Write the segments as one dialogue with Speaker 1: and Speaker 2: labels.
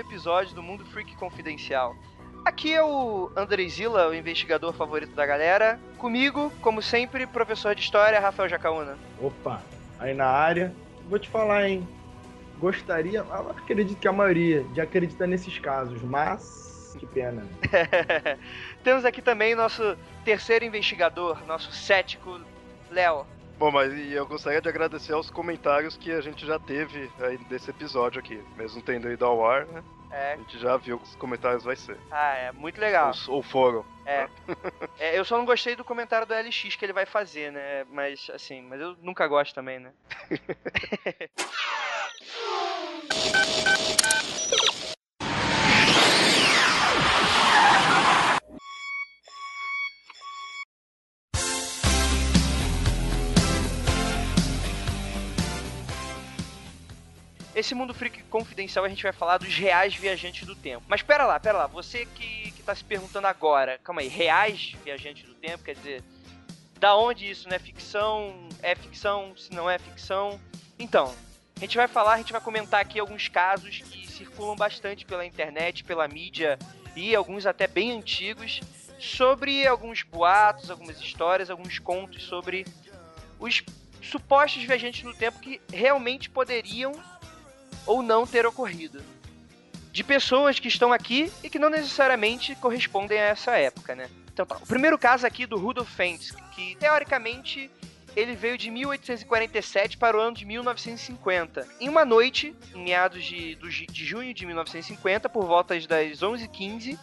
Speaker 1: episódio do Mundo Freak Confidencial. Aqui é o Andrei Zilla, o investigador favorito da galera. Comigo, como sempre, professor de história, Rafael Jacaúna.
Speaker 2: Opa, aí na área. Vou te falar, hein? Gostaria, acredito que a maioria de acreditar nesses casos, mas que pena.
Speaker 1: Temos aqui também nosso terceiro investigador, nosso cético, Léo.
Speaker 3: Bom, mas eu gostaria de agradecer aos comentários que a gente já teve aí desse episódio aqui. Mesmo tendo ido ao ar, né?
Speaker 1: É.
Speaker 3: A gente já viu que os comentários vai ser.
Speaker 1: Ah, é muito legal.
Speaker 3: Ou, ou foram.
Speaker 1: É. é. Eu só não gostei do comentário do LX que ele vai fazer, né? Mas assim, mas eu nunca gosto também, né? Esse mundo freak confidencial a gente vai falar dos reais viajantes do tempo. Mas pera lá, pera lá, você que, que tá se perguntando agora, calma aí, reais viajantes do tempo, quer dizer, da onde isso não é ficção? É ficção? Se não é ficção? Então, a gente vai falar, a gente vai comentar aqui alguns casos que circulam bastante pela internet, pela mídia e alguns até bem antigos, sobre alguns boatos, algumas histórias, alguns contos sobre os supostos viajantes no tempo que realmente poderiam ou não ter ocorrido. De pessoas que estão aqui e que não necessariamente correspondem a essa época, né? Então tá. O primeiro caso aqui do Rudolf Fentz, que teoricamente ele veio de 1847 para o ano de 1950. Em uma noite, em meados de, de junho de 1950, por volta das 11h15,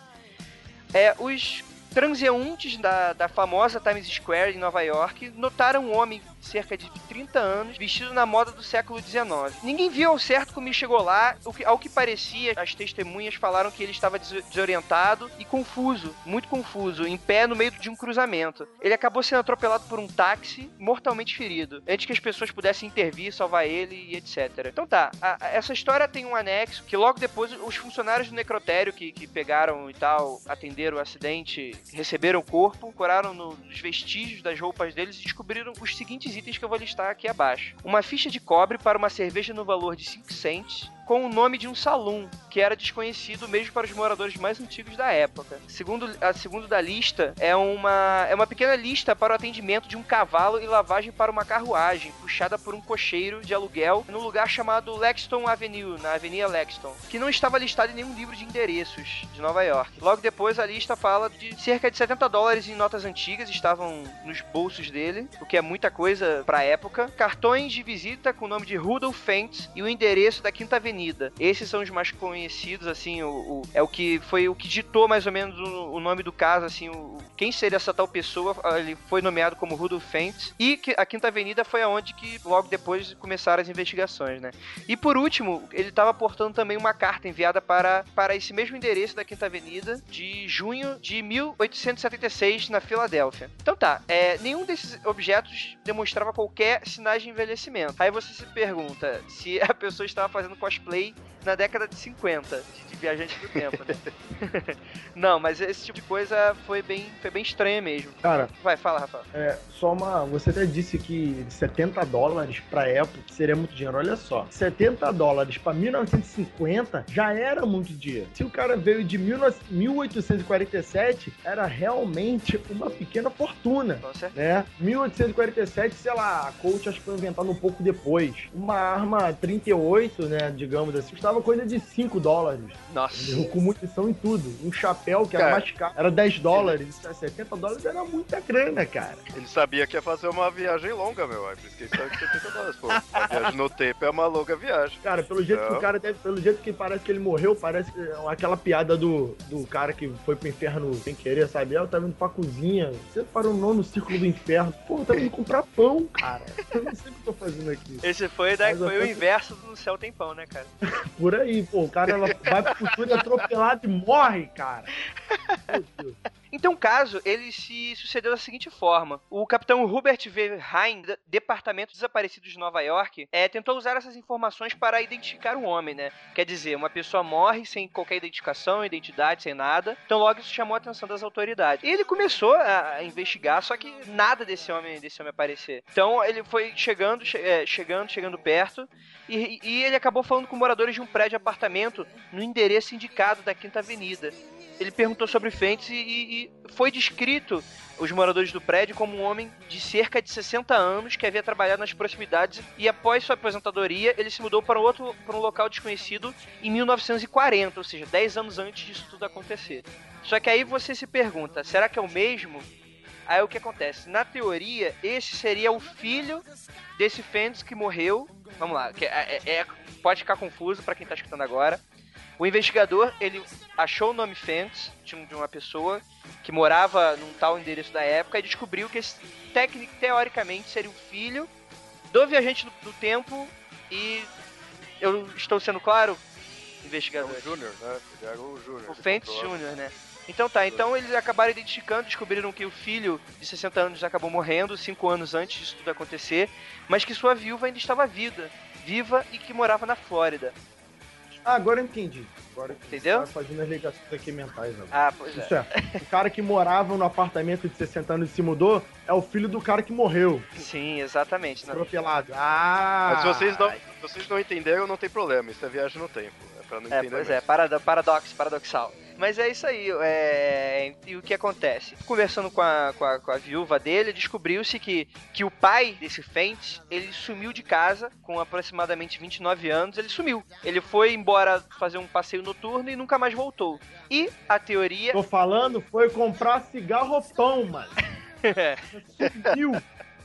Speaker 1: é, os transeuntes da, da famosa Times Square em Nova York notaram um homem cerca de 30 anos, vestido na moda do século XIX. Ninguém viu ao certo como ele chegou lá, ao que parecia, as testemunhas falaram que ele estava desorientado e confuso, muito confuso, em pé no meio de um cruzamento. Ele acabou sendo atropelado por um táxi, mortalmente ferido, antes que as pessoas pudessem intervir, salvar ele e etc. Então tá, a, a, essa história tem um anexo que logo depois os funcionários do necrotério que, que pegaram e tal, atenderam o acidente, receberam o corpo, curaram nos vestígios das roupas deles e descobriram os seguintes itens que eu vou listar aqui abaixo. Uma ficha de cobre para uma cerveja no valor de 5 cents, com o nome de um salão, que era desconhecido mesmo para os moradores mais antigos da época. Segundo, a segundo da lista, é uma, é uma pequena lista para o atendimento de um cavalo e lavagem para uma carruagem, puxada por um cocheiro de aluguel no lugar chamado Lexington Avenue, na Avenida Lexington, que não estava listado em nenhum livro de endereços de Nova York. Logo depois, a lista fala de cerca de 70 dólares em notas antigas estavam nos bolsos dele, o que é muita coisa para a época. Cartões de visita com o nome de Rudolph Fentz e o endereço da Quinta Avenida Avenida. Esses são os mais conhecidos, assim, o, o é o que foi o que ditou mais ou menos o, o nome do caso, assim, o, quem seria essa tal pessoa, ele foi nomeado como Rudolf Fentz, e a Quinta Avenida foi aonde que logo depois começaram as investigações, né? E por último, ele estava portando também uma carta enviada para, para esse mesmo endereço da Quinta Avenida de junho de 1876 na Filadélfia. Então tá, é, nenhum desses objetos demonstrava qualquer sinais de envelhecimento. Aí você se pergunta se a pessoa estava fazendo cosplay cosplay na década de 50, de, viajante do tempo, né? Não, mas esse tipo de coisa foi bem, foi bem estranha mesmo.
Speaker 2: Cara,
Speaker 1: vai, fala, Rafa.
Speaker 2: É, só uma. Você até disse que 70 dólares pra época seria muito dinheiro. Olha só, 70 dólares pra 1950 já era muito dinheiro. Se o cara veio de 1847, era realmente uma pequena fortuna. Com certeza. Né? 1847, sei lá, a Colt acho que foi inventada um pouco depois. Uma arma 38, né, digamos assim, custava coisa de 5 dólares.
Speaker 1: Nossa.
Speaker 2: Com munição e tudo. Um chapéu que cara, era mais caro, era 10 dólares. 70 dólares era muita grana, cara.
Speaker 3: Ele sabia que ia fazer uma viagem longa, meu. É por isso que ele saiu de 70 dólares, pô. A viagem no tempo é uma longa viagem.
Speaker 2: Cara, pelo jeito então... que o cara deve, pelo jeito que parece que ele morreu, parece que aquela piada do, do cara que foi pro inferno sem querer, sabe? Eu tava indo pra cozinha. Você parou no nono círculo do inferno. Pô, eu tava indo comprar pão, cara. Eu não sei o que eu tô fazendo aqui.
Speaker 1: Esse foi, da, foi o inverso do céu tem pão, né, cara?
Speaker 2: Por aí, pô. O cara vai pro futuro atropelado e morre, cara.
Speaker 1: Meu Deus. Então o caso, ele se sucedeu da seguinte forma. O capitão Hubert V. Hein, Departamento Desaparecidos de Nova York, é, tentou usar essas informações para identificar um homem, né? Quer dizer, uma pessoa morre sem qualquer identificação, identidade, sem nada. Então logo isso chamou a atenção das autoridades. E ele começou a investigar, só que nada desse homem, desse homem aparecer. Então ele foi chegando, che é, chegando, chegando perto, e, e ele acabou falando com moradores de um prédio apartamento no endereço indicado da Quinta Avenida ele perguntou sobre Fentes e, e, foi descrito os moradores do prédio como um homem de cerca de 60 anos que havia trabalhado nas proximidades e após sua aposentadoria ele se mudou para, outro, para um local desconhecido em 1940, ou seja, 10 anos antes disso tudo acontecer. Só que aí você se pergunta, será que é o mesmo? Aí o que acontece? Na teoria, esse seria o filho desse Fentes que morreu. Vamos lá, é, é, é pode ficar confuso para quem está escutando agora. O investigador, ele achou o nome Fentz de uma pessoa que morava num tal endereço da época e descobriu que esse técnico, teoricamente, seria o filho do viajante do, do tempo e eu estou sendo claro, investigador? É
Speaker 3: o Júnior, né? Ele era o Júnior.
Speaker 1: O Fentz Júnior, né? Então tá, então eles acabaram identificando, descobriram que o filho de 60 anos acabou morrendo, 5 anos antes disso tudo acontecer, mas que sua viúva ainda estava viva, viva e que morava na Flórida.
Speaker 2: Ah, agora eu entendi. Agora
Speaker 1: Entendeu?
Speaker 2: Tá fazendo as ligações aqui mentais agora.
Speaker 1: Ah, pois
Speaker 2: Isso é. é. O cara que morava no apartamento de 60 anos e se mudou é o filho do cara que morreu.
Speaker 1: Sim, exatamente.
Speaker 2: Atropelado. Ah!
Speaker 3: Mas se vocês não, se vocês não entenderam, não tem problema. Isso é viagem no tempo. É pra não é, entender.
Speaker 1: Pois
Speaker 3: mesmo.
Speaker 1: é, paradoxo, paradoxal. Mas é isso aí. É... E o que acontece? Conversando com a, com a, com a viúva dele, descobriu-se que, que o pai desse Fent, ele sumiu de casa com aproximadamente 29 anos. Ele sumiu. Ele foi embora fazer um passeio noturno e nunca mais voltou. E a teoria.
Speaker 2: Tô falando, foi comprar cigarro pão, mano. Sumiu.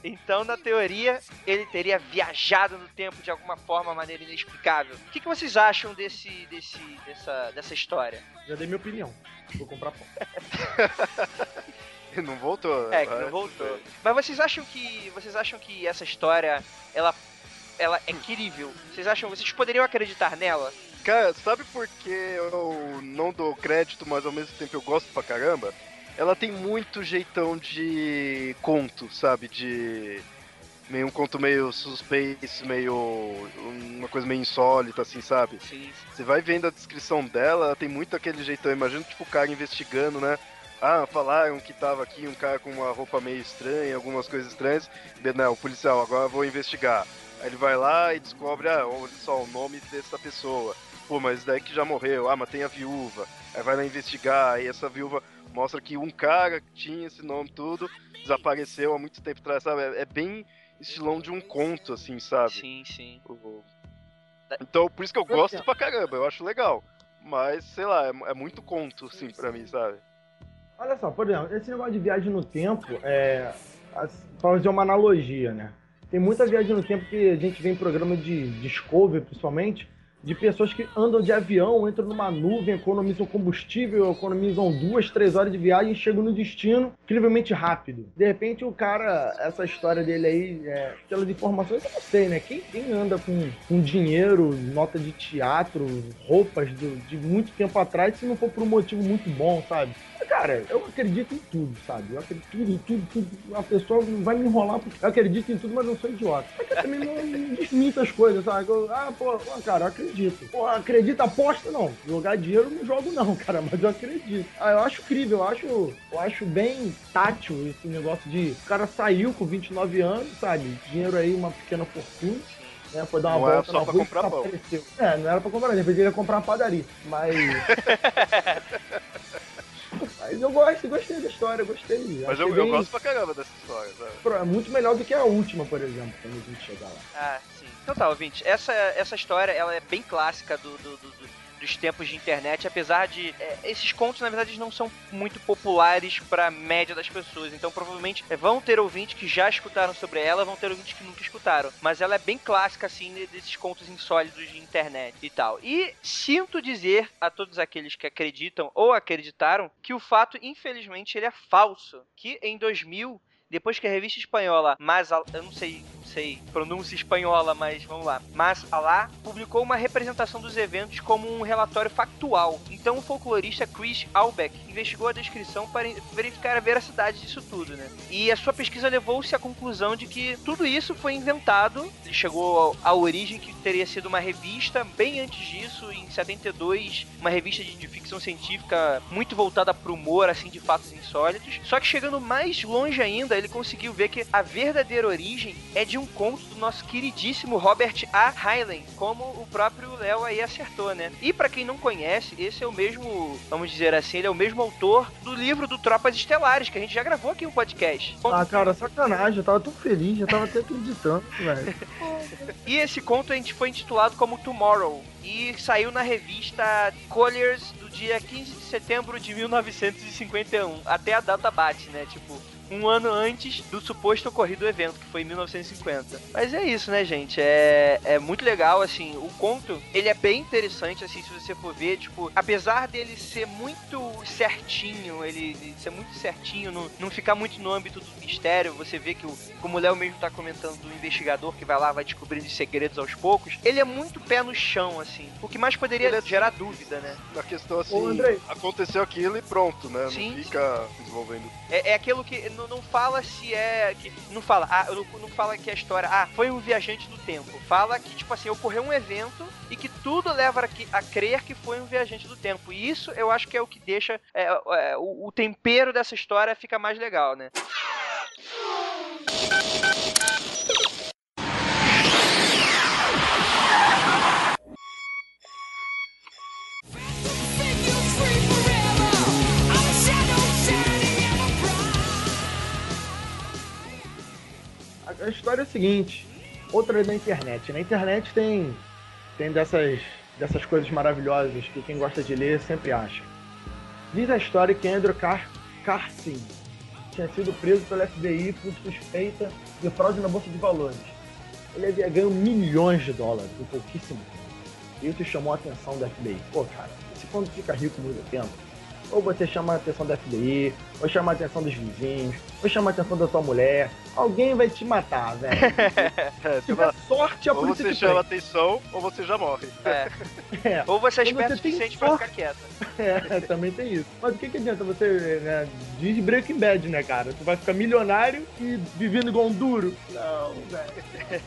Speaker 1: Então, na teoria, ele teria viajado no tempo de alguma forma, maneira inexplicável. O que, que vocês acham desse, desse, dessa, dessa história?
Speaker 2: Já dei minha opinião. Vou comprar pão.
Speaker 3: não voltou.
Speaker 1: É, que não voltou. Mas vocês acham que. Vocês acham que essa história ela, ela é incrível? Vocês acham. Vocês poderiam acreditar nela?
Speaker 3: Cara, sabe por que eu não dou crédito, mas ao mesmo tempo eu gosto pra caramba? Ela tem muito jeitão de conto, sabe? De meio um conto meio suspense, meio uma coisa meio insólita, assim, sabe?
Speaker 1: Sim.
Speaker 3: Você vai vendo a descrição dela, ela tem muito aquele jeitão. Imagina tipo o cara investigando, né? Ah, falaram que tava aqui um cara com uma roupa meio estranha, algumas coisas estranhas. Não, o policial, agora eu vou investigar. Aí ele vai lá e descobre, ah, olha só, o nome dessa pessoa. Pô, mas daí que já morreu. Ah, mas tem a viúva. Aí vai lá investigar, e essa viúva mostra que um cara que tinha esse nome tudo desapareceu há muito tempo atrás, sabe? É, é bem estilão de um conto, assim, sabe?
Speaker 1: Sim, sim.
Speaker 3: Então, por isso que eu gosto pra caramba, eu acho legal. Mas, sei lá, é, é muito conto, assim, pra mim, sabe?
Speaker 2: Olha só, por exemplo, esse negócio de viagem no tempo, é. Pra fazer uma analogia, né? Tem muita viagem no tempo que a gente vê em programa de Discovery, principalmente, de pessoas que andam de avião, entram numa nuvem, economizam combustível, economizam duas, três horas de viagem chegam no destino incrivelmente rápido. De repente, o cara, essa história dele aí, é, pelas informações, eu não sei, né? Quem, quem anda com, com dinheiro, nota de teatro, roupas do, de muito tempo atrás, se não for por um motivo muito bom, sabe? Cara, eu acredito em tudo, sabe? Eu acredito em tudo, tudo, tudo. A pessoa vai me enrolar porque eu acredito em tudo, mas não sou idiota. Mas eu também não desminto as coisas, sabe? Eu, ah, pô, cara, eu acredito. Pô, acredita, aposta não. Jogar dinheiro não jogo não, cara, mas eu acredito. Ah, eu acho incrível, eu acho, eu acho bem tátil esse negócio de o cara saiu com 29 anos, sabe? Dinheiro aí, uma pequena fortuna. Né, foi dar uma
Speaker 3: não
Speaker 2: volta
Speaker 3: era só pra comprar pão.
Speaker 2: Apareceu. É, não era pra comprar, depois ele ia comprar uma padaria. Mas. Mas eu gosto, gostei da história, gostei.
Speaker 3: Mas eu, bem... eu, gosto pra caramba dessa história, sabe?
Speaker 2: É muito melhor do que a última, por exemplo, quando a gente chegar lá.
Speaker 1: Ah, sim. Então tá, ouvinte, essa, essa história ela é bem clássica do, do, do, do dos tempos de internet, apesar de é, esses contos na verdade não são muito populares para média das pessoas. Então provavelmente é, vão ter ouvintes que já escutaram sobre ela, vão ter ouvintes que nunca escutaram. Mas ela é bem clássica assim desses contos insólidos de internet e tal. E sinto dizer a todos aqueles que acreditam ou acreditaram que o fato infelizmente ele é falso, que em 2000 depois que a revista espanhola, mas eu não sei sei, pronúncia espanhola, mas vamos lá. Mas Alá publicou uma representação dos eventos como um relatório factual. Então o folclorista Chris Albeck investigou a descrição para verificar a veracidade disso tudo, né? E a sua pesquisa levou-se à conclusão de que tudo isso foi inventado. Ele chegou à origem que teria sido uma revista bem antes disso, em 72, uma revista de, ficção científica muito voltada para o humor, assim, de fatos insólitos. Só que chegando mais longe ainda, ele conseguiu ver que a verdadeira origem é de um conto do nosso queridíssimo Robert A. Heinlein, como o próprio Léo aí acertou, né? E para quem não conhece, esse é o mesmo, vamos dizer assim, ele é o mesmo autor do livro do Tropas Estelares, que a gente já gravou aqui no podcast.
Speaker 2: Ah, cara, sacanagem, eu tava tão feliz, eu tava até acreditando, velho.
Speaker 1: e esse conto a gente foi intitulado como Tomorrow, e saiu na revista Colliers do dia 15 de setembro de 1951. Até a data bate, né? Tipo, um ano antes do suposto ocorrido evento, que foi em 1950. Mas é isso, né, gente? É, é muito legal, assim, o conto, ele é bem interessante, assim, se você for ver, tipo, apesar dele ser muito certinho, ele, ele ser muito certinho, não, não ficar muito no âmbito do mistério, você vê que, o, como o Léo mesmo tá comentando do investigador que vai lá, vai descobrindo os segredos aos poucos, ele é muito pé no chão, assim, o que mais poderia é gerar dúvida, né?
Speaker 3: Na questão, assim, aconteceu aquilo e pronto, né?
Speaker 1: Sim,
Speaker 3: não fica desenvolvendo.
Speaker 1: É, é aquilo que não, não fala se é. Que, não fala, ah, não, não fala que a história. Ah, foi um viajante do tempo. Fala que, tipo assim, ocorreu um evento e que tudo leva a, a crer que foi um viajante do tempo. E isso eu acho que é o que deixa é, é, o, o tempero dessa história fica mais legal, né?
Speaker 2: A história é o seguinte: outra da internet. Na internet tem, tem dessas, dessas coisas maravilhosas que quem gosta de ler sempre acha. Diz a história que Andrew Car Carson tinha sido preso pelo FBI por suspeita de fraude na Bolsa de Valores. Ele havia ganho milhões de dólares em pouquíssimo tempo. Isso chamou a atenção do FBI. Pô, cara, se quando fica rico muito tempo, ou você chama a atenção da FBI, ou chama a atenção dos vizinhos, ou chama a atenção da tua mulher. Alguém vai te matar, velho.
Speaker 3: É,
Speaker 2: Se tiver sorte, a
Speaker 3: ou
Speaker 2: polícia
Speaker 3: você
Speaker 2: te
Speaker 3: chama
Speaker 2: prende.
Speaker 3: atenção, ou você já morre.
Speaker 1: É.
Speaker 2: É.
Speaker 1: Ou você é esperto o
Speaker 2: você
Speaker 1: suficiente pra ficar quieto.
Speaker 2: É, também tem isso. Mas o que, que adianta você, né, diz Breaking Bad, né, cara? Tu vai ficar milionário e vivendo igual um duro? Não, velho.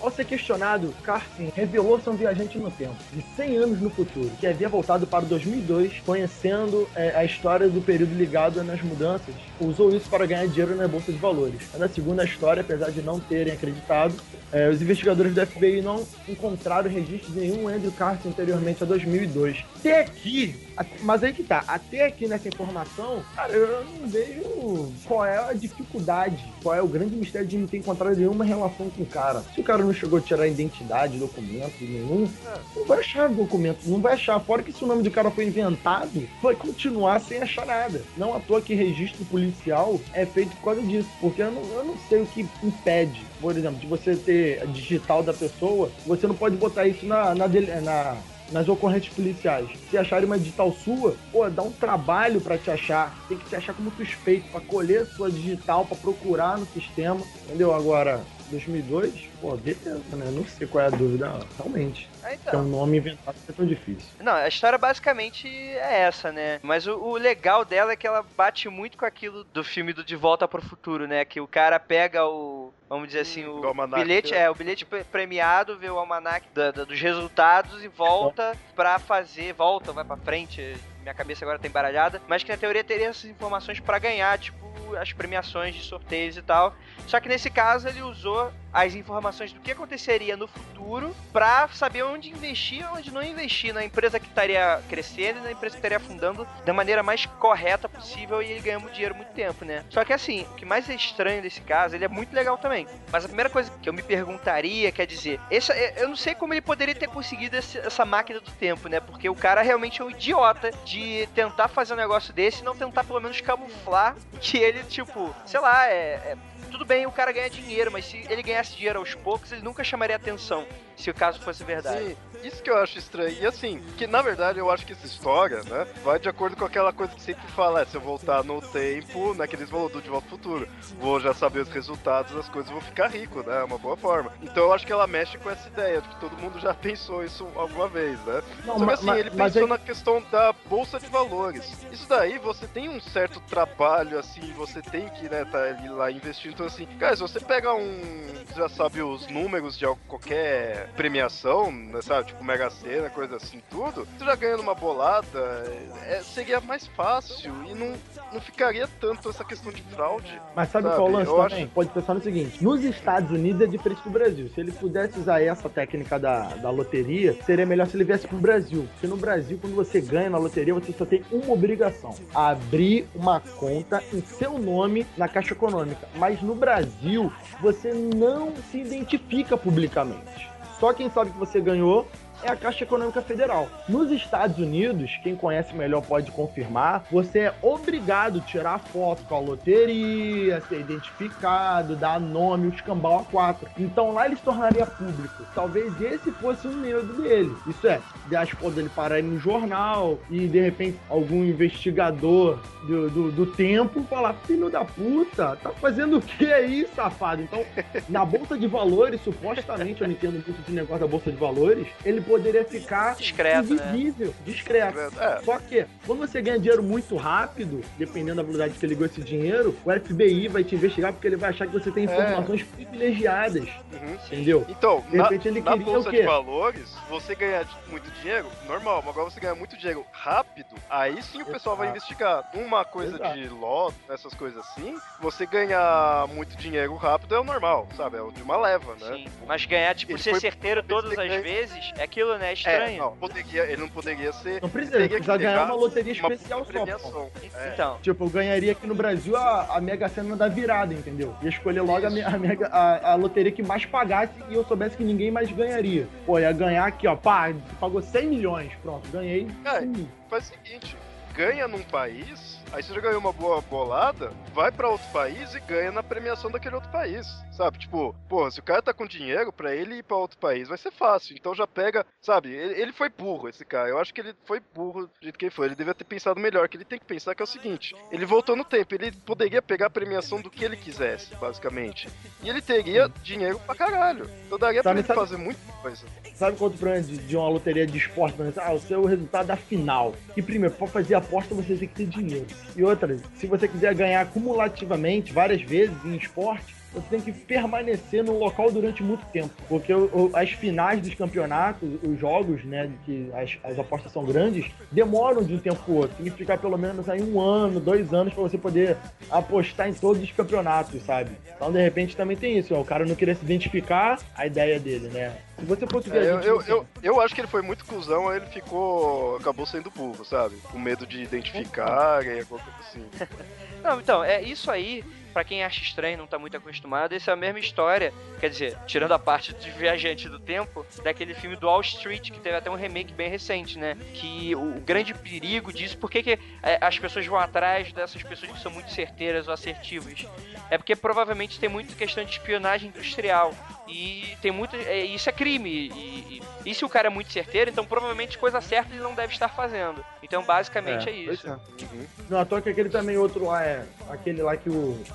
Speaker 2: Ao ser questionado, Carson revelou ser um viajante no tempo, de 100 anos no futuro, que havia voltado para 2002, conhecendo é, a história do período ligado nas mudanças. Usou isso para ganhar dinheiro na Bolsa de Valores. Na segunda história, apesar de não terem acreditado, é, os investigadores do FBI não encontraram registro de nenhum Andrew Carson anteriormente a 2002. Até aqui, a- mas aí que tá, até aqui nessa informação, cara, eu não vejo qual é a dificuldade, qual é o grande mistério de não ter encontrado nenhuma relação com o cara. Se o cara não chegou a tirar identidade, documento nenhum, não vai achar documento, não vai achar. Fora que se o nome do cara foi inventado, vai continuar sem achar nada. Não à toa que registro policial é feito por causa disso. Porque eu não, eu não sei o que impede, por exemplo, de você ter a digital da pessoa, você não pode botar isso na, na, na- nas ocorrências policiais. Se acharem uma digital sua, pô, dá um trabalho pra te achar. Tem que te achar como suspeito, pra colher sua digital, pra procurar no sistema. Entendeu? Agora, 2002, pô, beleza, né? Não sei qual é a dúvida, realmente.
Speaker 1: Ah,
Speaker 2: É
Speaker 1: então.
Speaker 2: um nome inventado que é tão difícil.
Speaker 1: Não, a história basicamente é essa, né? Mas o, o legal dela é que ela bate muito com aquilo do filme do De Volta pro Futuro, né? Que o cara pega o. Vamos dizer assim, o,
Speaker 3: O almanac,
Speaker 1: bilhete,
Speaker 3: né?
Speaker 1: é, o bilhete pre- premiado, vê o almanac da- da- dos resultados e volta pra fazer, volta, vai pra frente, minha cabeça agora tá embaralhada, mas que na teoria teria essas informações pra ganhar, tipo, as premiações de sorteios e tal. Só que nesse caso ele usou as informações do que aconteceria no futuro pra saber onde investir onde não investir na empresa que estaria crescendo e na empresa que estaria afundando da maneira mais correta possível e ele ganhando dinheiro muito tempo, né? Só que assim, o que mais é estranho desse caso, ele é muito legal também. Mas a primeira coisa que eu me perguntaria, quer dizer, essa, eu não sei como ele poderia ter conseguido esse- essa máquina do tempo, né? Porque o cara realmente é um idiota de tentar fazer um negócio desse e não tentar pelo menos camuflar que ele, tipo, sei lá, é- é tudo bem o cara ganha dinheiro, mas se ele ganhasse dinheiro aos poucos, ele nunca chamaria atenção. Se o caso fosse verdade.
Speaker 3: Sim, isso que eu acho estranho. E assim, que na verdade eu acho que essa história, né, vai de acordo com aquela coisa que sempre fala, é, se eu voltar no tempo, né, que eles falam do De Volta ao Futuro, vou já saber os resultados das coisas, vou ficar rico, né, é uma boa forma. Então eu acho que ela mexe com essa ideia, de que todo mundo já pensou isso alguma vez, né. Não, Só que assim, mas, ele pensou na questão da bolsa de valores. Isso daí, você tem um certo trabalho, assim, você tem que, né, tá ali lá investindo. Então assim, cara, se você pega um, já sabe os números de qualquer premiação, né, sabe, tipo Mega Sena, coisa assim, tudo, você já ganhando uma bolada, é, seria mais fácil e não, não ficaria tanto essa questão de fraude.
Speaker 2: Mas sabe, sabe? qual o lance Eu também? Acho... Pode pensar no seguinte, nos Estados Unidos é diferente do Brasil. Se ele pudesse usar essa técnica da, da loteria, seria melhor se ele viesse pro Brasil. Porque no Brasil, quando você ganha na loteria, você só tem uma obrigação: abrir uma conta em seu nome na Caixa Econômica. Mas no Brasil, você não se identifica publicamente. Só quem sabe que você ganhou é a Caixa Econômica Federal. Nos Estados Unidos, quem conhece melhor pode confirmar, você é obrigado a tirar foto com a loteria, ser identificado, dar nome, o escambau a quatro. Então lá ele se tornaria público. Talvez esse fosse o medo dele. Isso é, as fotos dele pararem no jornal e de repente algum investigador do, do, do tempo falar: Filho da puta, tá fazendo o que aí, safado? Então, na Bolsa de Valores, supostamente, eu não entendo muito de negócio da Bolsa de Valores, ele poderia ficar
Speaker 1: discreto,
Speaker 2: né? invisível, né? discreto. É. Só que, quando você ganha dinheiro muito rápido, dependendo da velocidade que ele ganhou esse dinheiro, o FBI vai te investigar porque ele vai achar que você tem é. informações é. privilegiadas. Uhum. Entendeu?
Speaker 3: Então, de repente, na, ele na bolsa de valores, você ganhar muito dinheiro, normal, mas agora você ganha muito dinheiro rápido, aí sim o pessoal Exato. vai investigar. Uma coisa Exato. de lote, essas coisas assim, você ganhar muito dinheiro rápido é o normal, sabe? É o de uma leva, né? Sim,
Speaker 1: mas ganhar, tipo, ele ser certeiro todas as vezes é aquilo, né? É estranho. É,
Speaker 3: não, poderia, ele não poderia ser.
Speaker 2: Não precisa, ele precisa ganhar uma loteria especial só. É. Então. Tipo, eu ganharia aqui no Brasil a, a Mega Sena da virada, entendeu? Ia escolher logo a, a, mega, a, a, loteria que mais pagasse e eu soubesse que ninguém mais ganharia. Pô, ia ganhar aqui, ó, pá, pagou 100 milhões, pronto, ganhei.
Speaker 3: É, faz o seguinte, ganha num país Aí você já ganhou uma boa bolada, vai para outro país e ganha na premiação daquele outro país, sabe? Tipo, porra, se o cara tá com dinheiro para ele ir para outro país, vai ser fácil. Então já pega, sabe? Ele, ele, foi burro, esse cara. Eu acho que ele foi burro do jeito que ele foi. Ele devia ter pensado melhor. Que ele tem que pensar que é o seguinte: ele voltou no tempo, ele poderia pegar a premiação do que ele quisesse, basicamente. E ele teria dinheiro pra caralho. Então daria sabe, pra ele sabe, fazer muita coisa.
Speaker 2: Sabe quanto problema de, de uma loteria de esporte? Ah, o seu resultado da final. E primeiro, pra fazer aposta você tem que ter dinheiro. E outra, se você quiser ganhar cumulativamente várias vezes em esporte, você tem que permanecer no local durante muito tempo. Porque o, o, as finais dos campeonatos, os jogos, né, que as, as apostas são grandes, demoram de um tempo pro outro. Tem que ficar pelo menos aí um ano, dois anos para você poder apostar em todos os campeonatos, sabe? Então, de repente, também tem isso. Ó, o cara não queria se identificar a ideia dele, né? Se você fosse ver.
Speaker 3: É, eu, eu, eu, eu, acho que ele foi muito cuzão, aí ele ficou. acabou sendo burro, sabe? Com medo de identificar e alguma coisa assim.
Speaker 1: Não, então, é isso aí para quem acha estranho, não tá muito acostumado, essa é a mesma história, quer dizer, tirando a parte de viajante do tempo, daquele filme do Wall Street, que teve até um remake bem recente, né? Que o grande perigo disso, por que, que é, as pessoas vão atrás dessas pessoas que são muito certeiras ou assertivas? É porque provavelmente tem muita questão de espionagem industrial. E tem muito. É, isso é crime. E, e, e, se o cara é muito certeiro, então provavelmente coisa certa ele não deve estar fazendo. Então basicamente é, é isso. É.
Speaker 2: Uhum. Não, à toa que aquele também outro lá é. Aquele lá que o,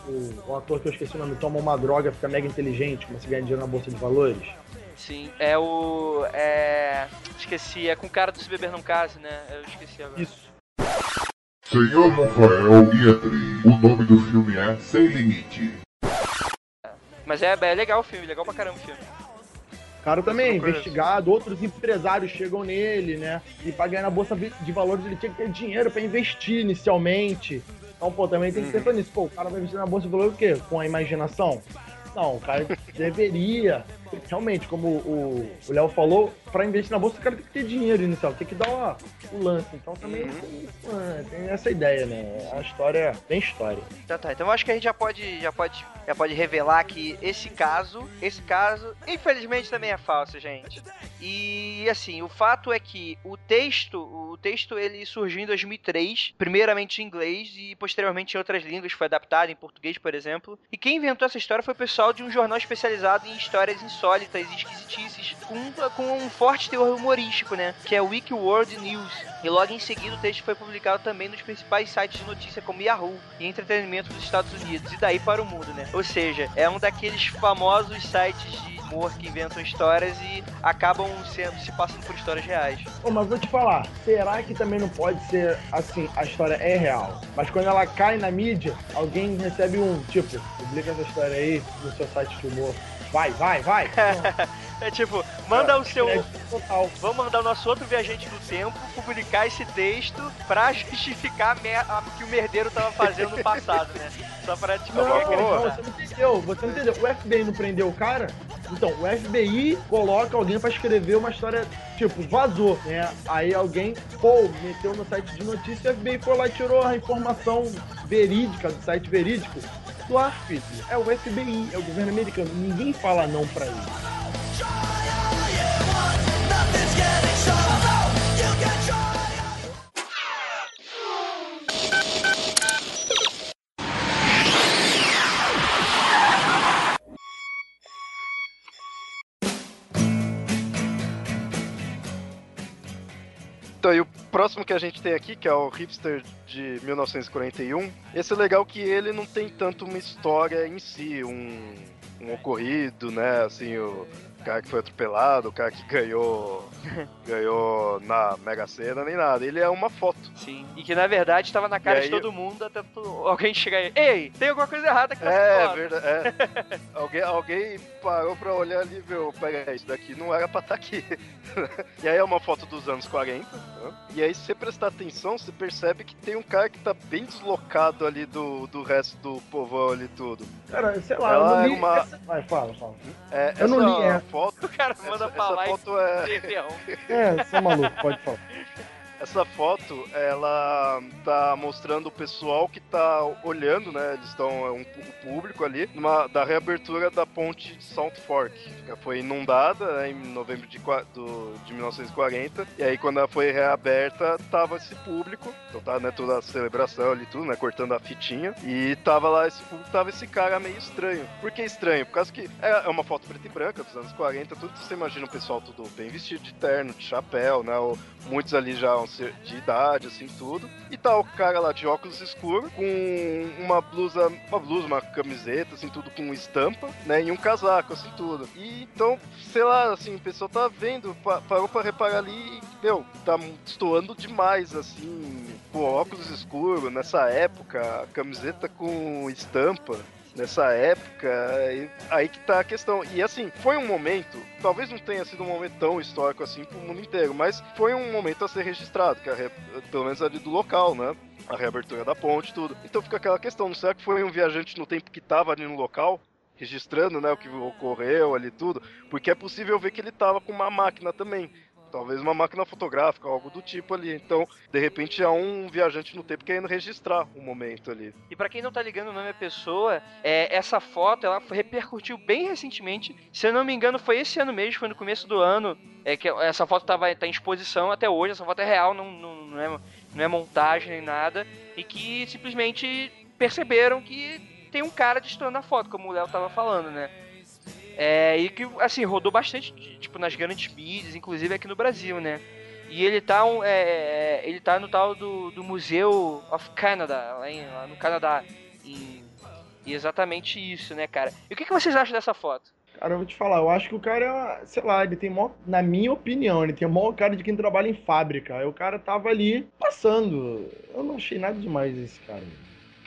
Speaker 2: o, o ator que eu esqueci o nome toma uma droga, fica mega inteligente, começa a ganhar dinheiro na bolsa de valores.
Speaker 1: Sim, é o. É. Esqueci, é com o cara do Se Beber Não Case, né? Eu esqueci agora.
Speaker 2: Isso.
Speaker 4: Senhor Rafael Iatri, o nome do filme é Sem Limite.
Speaker 1: Mas é, é legal o filme, legal pra caramba o filme.
Speaker 2: cara também, investigado, outros empresários chegam nele, né? E pra ganhar na bolsa de valores ele tinha que ter dinheiro para investir inicialmente. Então, pô, também tem que pensar uhum. nisso. Pô, o cara vai investir na bolsa de valores o quê? Com a imaginação? Não, o cara deveria realmente, como o Léo falou, para investir na bolsa o cara tem que ter dinheiro inicial, tem que dar uma, o lance. Então também uhum. tem, tem, essa ideia, né? A história tem história.
Speaker 1: Então tá, então acho que a gente já pode, já pode, já pode revelar que esse caso, esse caso, infelizmente também é falso, gente. E assim, o fato é que o texto, o texto ele surgiu em 2003, primeiramente em inglês e posteriormente em outras línguas, foi adaptado em português, por exemplo. E quem inventou essa história foi o pessoal de um jornal especializado em histórias insólitas e esquisitices, com, com um forte teor humorístico, né? Que é Wiki World News. E logo em seguida o texto foi publicado também nos principais sites de notícia como Yahoo e entretenimento dos Estados Unidos, e daí para o mundo, né? Ou seja, é um daqueles famosos sites de humor que inventam histórias e acabam sendo, se passando por histórias reais.
Speaker 2: Pô, mas vou te falar, será que também não pode ser assim, a história é real, mas quando ela cai na mídia, alguém recebe um, tipo, publica essa história aí no seu site de humor. Vai, vai, vai.
Speaker 1: É tipo, manda o seu.
Speaker 2: Total.
Speaker 1: Vamos mandar o nosso outro viajante do tempo publicar esse texto pra justificar a a- que o merdeiro tava fazendo no passado, né? Só pra tipo.
Speaker 2: Não, não, você não entendeu, você não entendeu. O FBI não prendeu o cara? Então, o FBI coloca alguém pra escrever uma história, tipo, vazou, né? Aí alguém, pô, meteu no site de notícia e o FBI foi lá e tirou a informação verídica, do site verídico, do filho. É o FBI, é o governo americano. Ninguém fala não pra ele.
Speaker 3: Próximo que a gente tem aqui, que é o Hipster de 1941, esse é legal que ele não tem tanto uma história em si, um, um ocorrido, né? Assim, o cara que foi atropelado, o cara que ganhou ganhou na Mega Sena, nem nada. Ele é uma foto.
Speaker 1: Sim. E que na verdade tava na cara
Speaker 3: E
Speaker 1: de todo mundo até alguém chegar aí. Ei, tem alguma coisa errada aqui nessa
Speaker 3: É,
Speaker 1: foto."
Speaker 3: verdade. É. alguém, alguém parou pra olhar ali e viu, pega isso daqui não era pra estar aqui. e aí é uma foto dos anos 40. né? E aí, se você prestar atenção, você percebe que tem um cara que tá bem deslocado ali do, do resto do povão ali tudo.
Speaker 2: Cara, sei lá,
Speaker 3: Ela
Speaker 2: eu não
Speaker 3: é
Speaker 2: li
Speaker 3: uma-
Speaker 2: essa- Vai, fala, fala.
Speaker 3: É,
Speaker 2: Eu não
Speaker 3: essa
Speaker 2: li, é.
Speaker 3: foto.
Speaker 1: O cara manda
Speaker 3: essa,
Speaker 1: pra
Speaker 3: essa foto é.
Speaker 2: É, você é maluco, pode falar.
Speaker 3: Essa foto, ela tá mostrando o pessoal que tá olhando, né? Eles estão, é um público ali, numa, da reabertura da ponte de South Fork. que foi inundada né, em novembro de, do, de 1940. E aí, quando ela foi reaberta, tava esse público. Então tá, né, toda a celebração ali, tudo, né? Cortando a fitinha. E tava lá esse público, tava esse cara meio estranho. Por que estranho? Por causa que é é uma foto preta e branca dos anos 40, tudo você imagina o pessoal tudo bem vestido de terno, de chapéu, né? Ou muitos ali já de idade, assim, tudo. E tá o cara lá de óculos escuros, com uma blusa, uma blusa, uma camiseta, assim, tudo com estampa, né? E um casaco, assim, tudo. E então, sei lá, assim, o pessoal tá vendo, pa- parou pra reparar ali e, meu, tá estoando demais, assim, com óculos escuros, nessa época, camiseta com estampa nessa época, aí, que tá a questão. E assim, foi um momento, talvez não tenha sido um momento tão histórico assim pro mundo inteiro, mas foi um momento a ser registrado, que pelo menos ali do local, né? A reabertura da ponte, tudo. Então fica aquela questão, não será que foi um viajante no tempo que tava ali no local? Registrando, né, o que ocorreu ali tudo, porque é possível ver que ele tava com uma máquina também, talvez uma máquina fotográfica, algo do tipo ali. Então, de repente, é um viajante no tempo querendo registrar o momento ali.
Speaker 1: E pra quem não tá ligando o nome da pessoa, é, essa foto ela repercutiu bem recentemente. Se eu não me engano, foi esse ano mesmo, foi no começo do ano. É que essa foto tava, tá em exposição até hoje. Essa foto é real, não, não, não, é, não é montagem nem nada. E que simplesmente perceberam que tem um cara destoando a foto, como o Léo tava falando, né? É, e que, assim, rodou bastante, tipo, nas grandes mídias, inclusive aqui no Brasil, né? E ele tá, um, é, ele tá no tal do, do Museu of Canada, lá, em- lá no Canadá. E, e exatamente isso, né, cara? E o que, que vocês acham dessa foto?
Speaker 2: Cara, eu vou te falar, eu acho que o cara é, sei lá, ele tem maior, na minha opinião, ele tem o maior cara de quem trabalha em fábrica. Aí o cara tava ali passando. Eu não achei nada demais esse cara.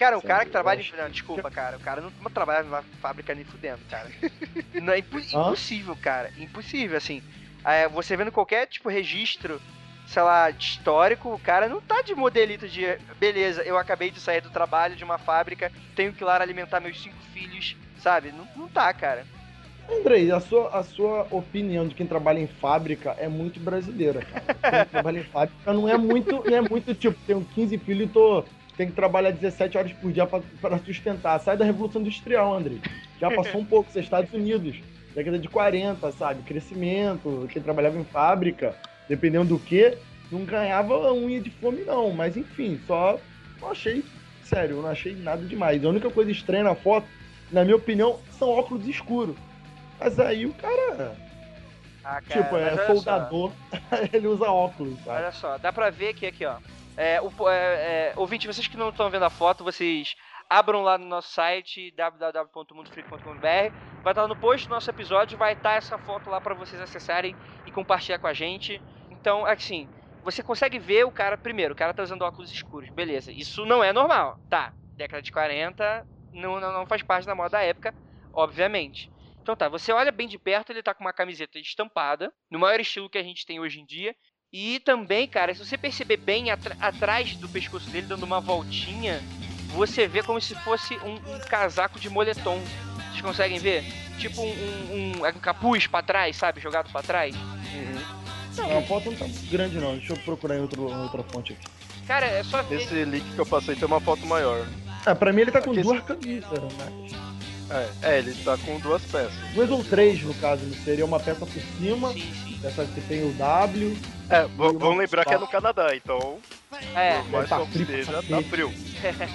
Speaker 1: Cara, o
Speaker 2: Sério,
Speaker 1: cara que trabalha
Speaker 2: acho
Speaker 1: em. Não, desculpa, cara. O cara não trabalha numa fábrica nem fudendo, cara. Não, é impo- impossível, cara. Impossível, assim. É, você vendo qualquer, tipo, registro, sei lá, histórico, o cara não tá de modelito de. Beleza, eu acabei de sair do trabalho de uma fábrica, tenho que ir lá alimentar meus cinco filhos, sabe? Não, não tá, cara.
Speaker 2: Andrei, a sua, a sua opinião de quem trabalha em fábrica é muito brasileira, cara. Quem trabalha em fábrica não é muito, não é muito tipo, tenho 15 filhos e tô, tenho que trabalhar 17 horas por dia pra sustentar. Sai da Revolução Industrial, Andrei. Já passou um pouco, você é Estados Unidos, década de 40, sabe? Crescimento, quem trabalhava em fábrica, dependendo do que, não ganhava unha de fome, não. Mas enfim, só não achei, sério, não achei nada demais. A única coisa estranha na foto, na minha opinião, são óculos escuros. Mas aí o cara,
Speaker 1: Ah, cara,
Speaker 2: tipo, é soldador, ele usa óculos, sabe?
Speaker 1: olha só, dá pra ver que aqui, ó. É, o, é, é, ouvinte, vocês que não estão vendo a foto, vocês abram lá no nosso site www.mundofreak.com.br. Vai estar no post do nosso episódio, vai estar essa foto lá pra vocês acessarem e compartilhar com a gente. Então, assim, você consegue ver o cara primeiro, o cara tá usando óculos escuros, beleza. Isso não é normal, tá? Década de 40 não, não, não faz parte da moda da época, obviamente. Então tá, você olha bem de perto, ele tá com uma camiseta estampada, no maior estilo que a gente tem hoje em dia. E também, cara, se você perceber bem atrás do pescoço dele, dando uma voltinha, você vê como se fosse um, um casaco de moletom. Vocês conseguem ver? Tipo um, um- um capuz pra trás, sabe? Jogado pra trás.
Speaker 2: Não, a foto não tá grande não, deixa eu procurar em outro, outra fonte aqui.
Speaker 1: Cara, é só ver.
Speaker 3: Nesse link que eu passei tem uma foto maior.
Speaker 2: Ah, pra mim ele tá com
Speaker 3: Aqui-
Speaker 2: duas camisas, né?
Speaker 3: É, é, ele tá com duas peças.
Speaker 2: Duas ou três, no caso, não seria uma peça por cima,
Speaker 1: Sim, sim.
Speaker 2: dessa que tem o W.
Speaker 3: É, vamos lembrar que é no Canadá, então
Speaker 1: É,
Speaker 3: mais
Speaker 2: tá frio
Speaker 3: esteja, tá frio.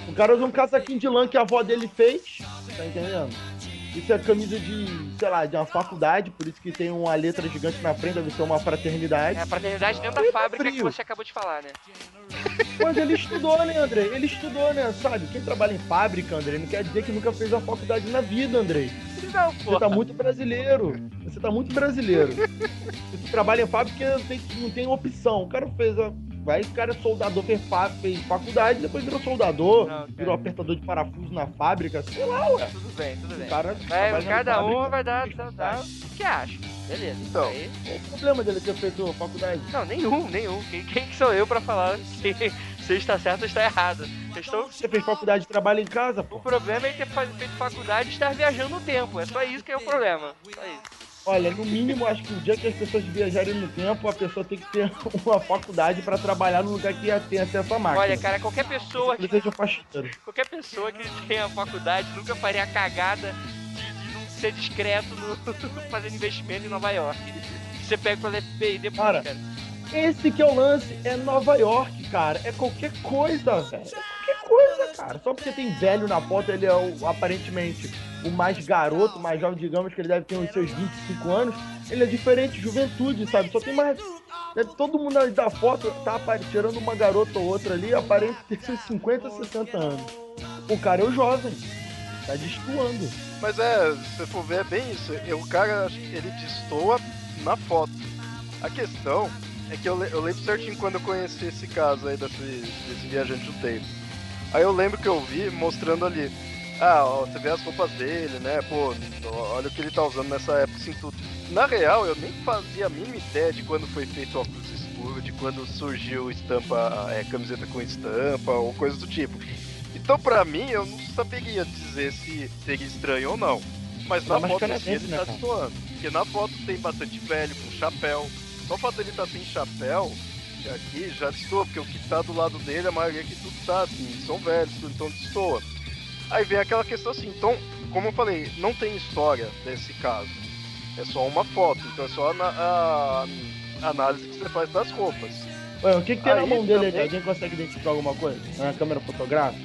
Speaker 2: O cara usa um casaquinho de lã que a avó dele fez, tá entendendo? Isso é camisa de, sei lá, de uma faculdade, por isso que tem uma letra gigante na frente, deve ser uma fraternidade.
Speaker 1: é a fraternidade dentro da
Speaker 2: Ele tá
Speaker 1: fábrica que
Speaker 2: frio.
Speaker 1: você acabou de falar, né?
Speaker 2: Mas ele estudou, né, André? Ele estudou, né? Sabe? Quem trabalha em fábrica, André, não quer dizer que nunca fez a faculdade na vida, André.
Speaker 1: Não,
Speaker 2: Você
Speaker 1: pô.
Speaker 2: tá muito brasileiro. Você tá muito brasileiro. Se tu trabalha em fábrica, não tem, não tem opção. O cara fez a. Vai, o cara é soldador, fez, fa- fez faculdade, depois virou soldador,
Speaker 1: Não, cara.
Speaker 2: virou apertador de parafuso na fábrica, sei lá, ué.
Speaker 1: Tudo bem, tudo
Speaker 2: O
Speaker 1: bem.
Speaker 2: cara
Speaker 1: Vai, cada um vai dar, dar, dar
Speaker 2: faculdade.
Speaker 1: o que acha. Beleza.
Speaker 3: Então.
Speaker 1: Aí-
Speaker 2: Qual o problema dele ter feito faculdade?
Speaker 1: Não, nenhum, nenhum. Quem, quem que sou eu pra falar se, se está certo ou está errado? Estou...
Speaker 2: Você fez faculdade e trabalha em casa,
Speaker 1: O
Speaker 2: pô.
Speaker 1: problema é ter feito faculdade e estar viajando no tempo. É só isso que é o problema. Só isso.
Speaker 2: Olha, no mínimo, acho que o dia que as pessoas viajarem no tempo, a pessoa tem que ter uma faculdade pra trabalhar no lugar que tem acesso à máquina.
Speaker 1: Olha, cara, qualquer pessoa que, qualquer pessoa que tenha faculdade nunca faria a cagada de, de não ser discreto no, fazendo investimento em Nova York. Você pega pelo FBI depois,
Speaker 2: Cara,
Speaker 1: cara.
Speaker 2: Esse que é o lance, é Nova York, cara. É qualquer coisa, velho. É qualquer coisa, cara. Só porque tem velho na foto, ele é o- aparentemente o mais garoto, mais jovem, digamos que ele deve ter uns seus 25 anos. Ele é diferente, juventude, sabe? Só tem mais. Deve, todo mundo ali da foto tá tirando uma garota ou outra ali, aparente ter seus 50, 60 anos. O cara é o jovem. Tá destoando.
Speaker 3: Mas é, se você for ver, é bem isso. E O cara, ele destoa na foto. A questão é que eu, eu lembro certinho quando eu conheci esse caso aí desse, desse viajante do tempo. Aí eu lembro que eu vi mostrando ali. Ah, ó, você vê as roupas dele, né? Pô, olha o que ele tá usando nessa época, assim, tudo. Na real, eu nem fazia a mínima ideia de quando foi feito óculos escuros, de quando surgiu estampa, é, camiseta com estampa ou coisa do tipo. Então, pra mim, eu não saberia dizer se seria estranho ou não. Mas na foto ele
Speaker 2: né,
Speaker 3: tá
Speaker 2: cara?
Speaker 3: destoando. Porque na foto tem bastante velho com chapéu. Só o fato dele estar sem chapéu, aqui já destoa, porque o que tá do lado dele, a maioria que tudo tá assim, são velhos, tudo, então destoa. Aí vem aquela questão assim, então, como eu falei, não tem história desse caso. É só uma foto, então é só a, a- análise que você faz das roupas.
Speaker 2: Ué, o que, que tem na
Speaker 3: Aí
Speaker 2: mão dele?
Speaker 3: também-
Speaker 2: Alguém consegue identificar alguma coisa? É uma câmera fotográfica?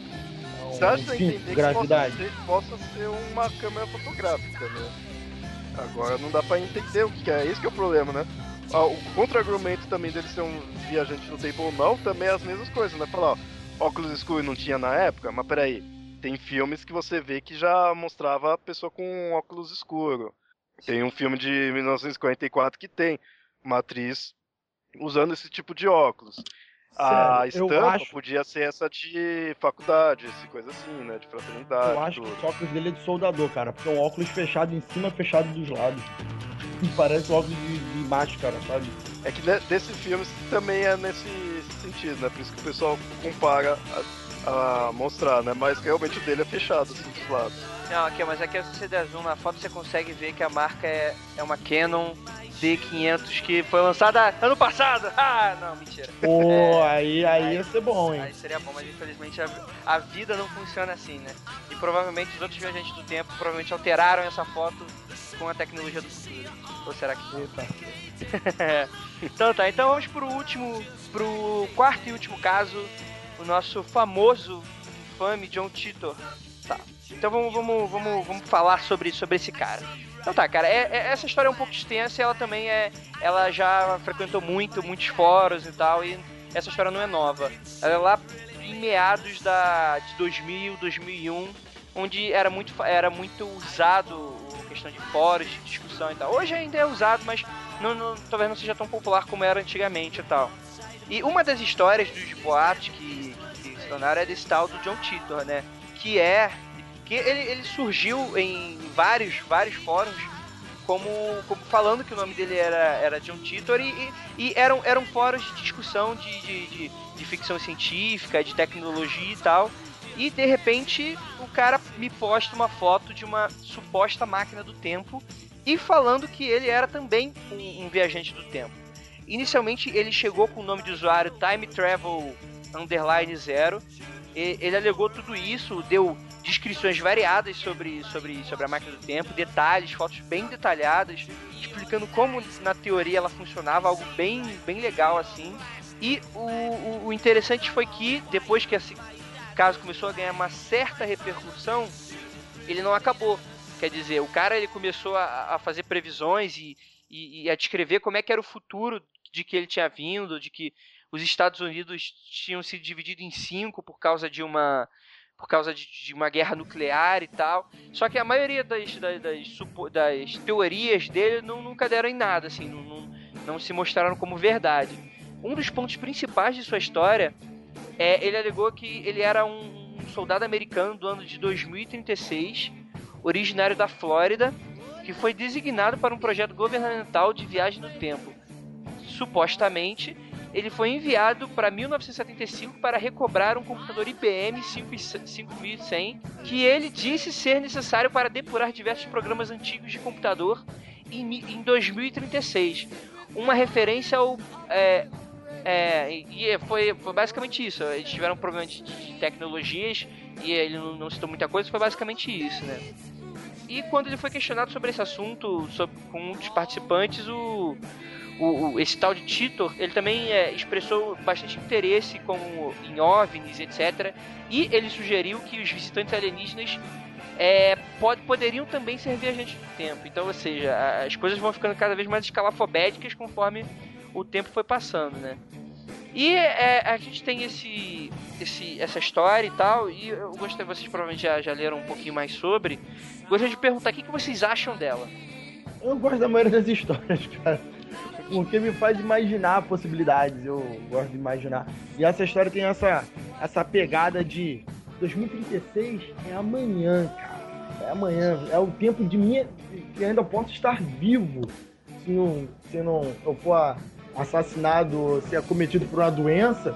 Speaker 3: Você acha que
Speaker 2: cinto,
Speaker 3: entender que
Speaker 2: gravidade?
Speaker 3: possa ser, possa ser uma câmera fotográfica, né? Agora não dá pra entender o que é, esse que é o problema, né? Ah, o contra-argumento também dele ser um viajante no tempo ou não, também é as mesmas coisas, né? Falar, ó, óculos escuros não tinha na época, mas peraí, tem filmes que você vê que já mostrava a pessoa com óculos escuro. Tem um filme de 1944 que tem uma atriz usando esse tipo de óculos. A
Speaker 2: Sério, eu
Speaker 3: estampa
Speaker 2: acho-
Speaker 3: podia ser essa de faculdade, essa coisa assim, né? De fraternidade.
Speaker 2: Eu acho que
Speaker 3: tudo.
Speaker 2: o óculos dele é de soldador, cara. Porque é um óculos fechado em cima, fechado dos lados. Parece um óculos de, de máscara, sabe?
Speaker 3: É que ne- desse filme também é nesse sentido, né? Por isso que o pessoal compara a, a mostrar, né? Mas realmente o dele é fechado, assim, dos lados.
Speaker 1: Não, aqui, mas aqui se você der zoom na foto, você consegue ver que a marca é, é uma Canon D500 que foi lançada ano passado. Ah, não, mentira.
Speaker 2: Pô, aí, aí
Speaker 1: Aí-
Speaker 2: ia ser bom, hein?
Speaker 1: Aí seria bom, mas infelizmente a, a vida não funciona assim, né? E provavelmente os outros viajantes do tempo provavelmente alteraram essa foto com a tecnologia do futuro. Ou será que
Speaker 2: Eita.
Speaker 1: então tá, então vamos pro último, pro quarto e último caso, o nosso famoso, infame John Titor. Então vamos, vamos, vamos, vamos falar sobre, sobre esse cara. Então tá, cara, é, é, essa história é um pouco extensa e ela também é. Ela já frequentou muito, muitos fóruns e tal, e essa história não é nova. Ela é lá em meados da, de 2000, 2001, onde era muito, era muito usado a questão de fóruns, de discussão e tal. Hoje ainda é usado, mas não, não, talvez não seja tão popular como era antigamente e tal. E uma das histórias dos boatos que, que se tornaram é desse tal do John Titor, né? Que é. Que ele, ele surgiu em vários, vários fóruns como, como falando que o nome dele era, era John Titor e, e, e eram, eram fóruns de discussão de, de, de, de ficção científica, de tecnologia e tal. E de repente o cara me posta uma foto de uma suposta máquina do tempo e falando que ele era também um, um viajante do tempo. Inicialmente ele chegou com o nome de usuário Time Travel Underline Zero. ele alegou tudo isso, deu descrições variadas sobre, sobre, sobre a máquina do tempo, detalhes, fotos bem detalhadas, explicando como na teoria ela funcionava, algo bem, bem legal assim. E o, o, o interessante foi que depois que esse caso começou a ganhar uma certa repercussão, ele não acabou. Quer dizer, o cara ele começou a, a fazer previsões e, e, e, a descrever como é que era o futuro de que ele tinha vindo, de que os Estados Unidos tinham se dividido em cinco por causa de uma por causa de, de uma guerra nuclear e tal. Só que a maioria das, das, das, das teorias dele não, nunca deram em nada, assim, não, não, não, se mostraram como verdade. Um dos pontos principais de sua história é ele alegou que ele era um, um soldado americano do ano de 2036, originário da Flórida, que foi designado para um projeto governamental de viagem no tempo supostamente, ele foi enviado para 1975 para recobrar um computador IBM 5100 que ele disse ser necessário para depurar diversos programas antigos de computador em, 2036. Uma referência ao. É, é, e foi, foi basicamente isso. Eles tiveram problemas de, de tecnologias e ele não, não citou muita coisa, foi basicamente isso, né? E quando ele foi questionado sobre esse assunto sobre, com um dos participantes, o, o, o, esse tal de Titor, ele também é, expressou bastante interesse como em OVNIs, etc. E ele sugeriu que os visitantes alienígenas é, pode, poderiam também ser viajantes do tempo. Então, ou seja, as coisas vão ficando cada vez mais escalafobéticas conforme o tempo foi passando, né? E é, a gente tem esse, esse, essa história e tal, e eu gostaria, vocês provavelmente já, já leram um pouquinho mais sobre. Gostaria de perguntar o que, que vocês acham dela.
Speaker 2: Eu gosto da maioria das histórias, cara porque me faz imaginar possibilidades. Eu gosto de imaginar. E essa história tem essa, essa pegada de 2036 é amanhã, cara. É amanhã. É o tempo de minha. que ainda posso estar vivo. Se não, se não eu for assassinado, ser acometido por uma doença,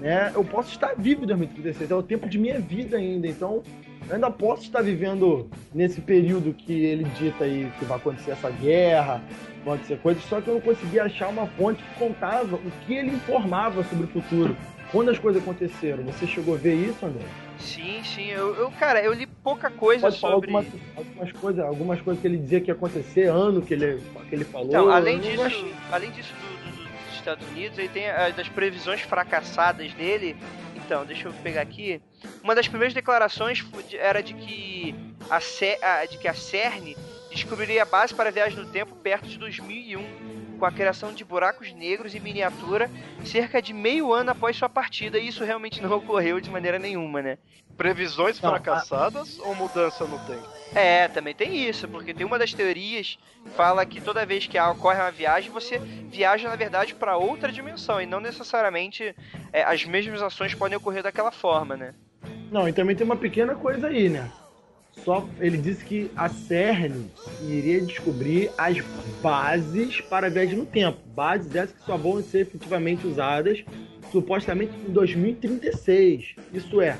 Speaker 2: né? Eu posso estar vivo em 2036. É o tempo de minha vida ainda. Então, eu ainda posso estar vivendo nesse período que ele dita aí que vai acontecer essa guerra, pode ser coisa, só que eu não consegui achar uma fonte que contava o que ele informava sobre o futuro. Quando as coisas aconteceram, você chegou a ver isso, André?
Speaker 1: Sim, sim. Eu, eu cara, eu li pouca coisa
Speaker 2: Pode
Speaker 1: sobre...
Speaker 2: Falar algumas, algumas, coisas, algumas coisas que ele dizia que ia acontecer, ano que ele, que ele falou.
Speaker 1: Então, além disso, além disso do, do, dos Estados Unidos, ele tem as das previsões fracassadas dele. Então, deixa eu pegar aqui. Uma das primeiras declarações era de que a, de que a CERN descobriria a base para a viagem no tempo perto de 2001, com a criação de buracos negros em miniatura cerca de meio ano após sua partida, e isso realmente não ocorreu de maneira nenhuma, né?
Speaker 3: Previsões não, fracassadas a... ou mudança no tempo?
Speaker 1: É, também tem isso, porque tem uma das teorias que fala que toda vez que ocorre uma viagem, você viaja, na verdade, para outra dimensão, e não necessariamente é, as mesmas ações podem ocorrer daquela forma, né?
Speaker 2: Não, e também tem uma pequena coisa aí, né? Só ele disse que a CERN iria descobrir as bases para viagem no tempo. Bases essas que só vão ser efetivamente usadas supostamente em 2036. Isso é,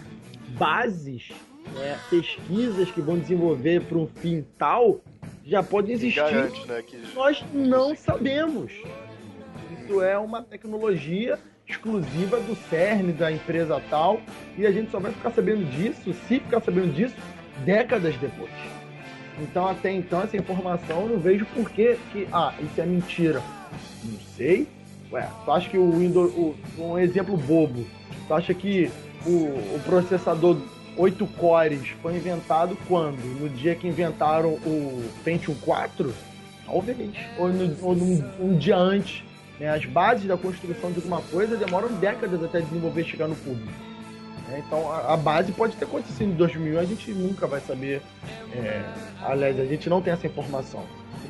Speaker 2: bases, né, pesquisas que vão desenvolver para um fim tal já podem existir. Garante, né, que... Nós não sabemos. Isso é uma tecnologia exclusiva do CERN, da empresa tal, e a gente só vai ficar sabendo disso, se ficar sabendo disso, décadas depois. Então, até então, essa informação eu não vejo por que, que ah, isso é mentira. Não sei. Ué, tu acha que o Windows. O, um exemplo bobo. Tu acha que o, o processador 8 cores foi inventado quando? No dia que inventaram o Pentium 4? Talvez. Ou, no, ou num, um dia antes. Né? As bases da construção de alguma coisa demoram décadas até desenvolver e chegar no público. Né? Então a, base pode ter acontecido em 2000, a gente nunca vai saber. É, aliás, a gente não tem essa informação.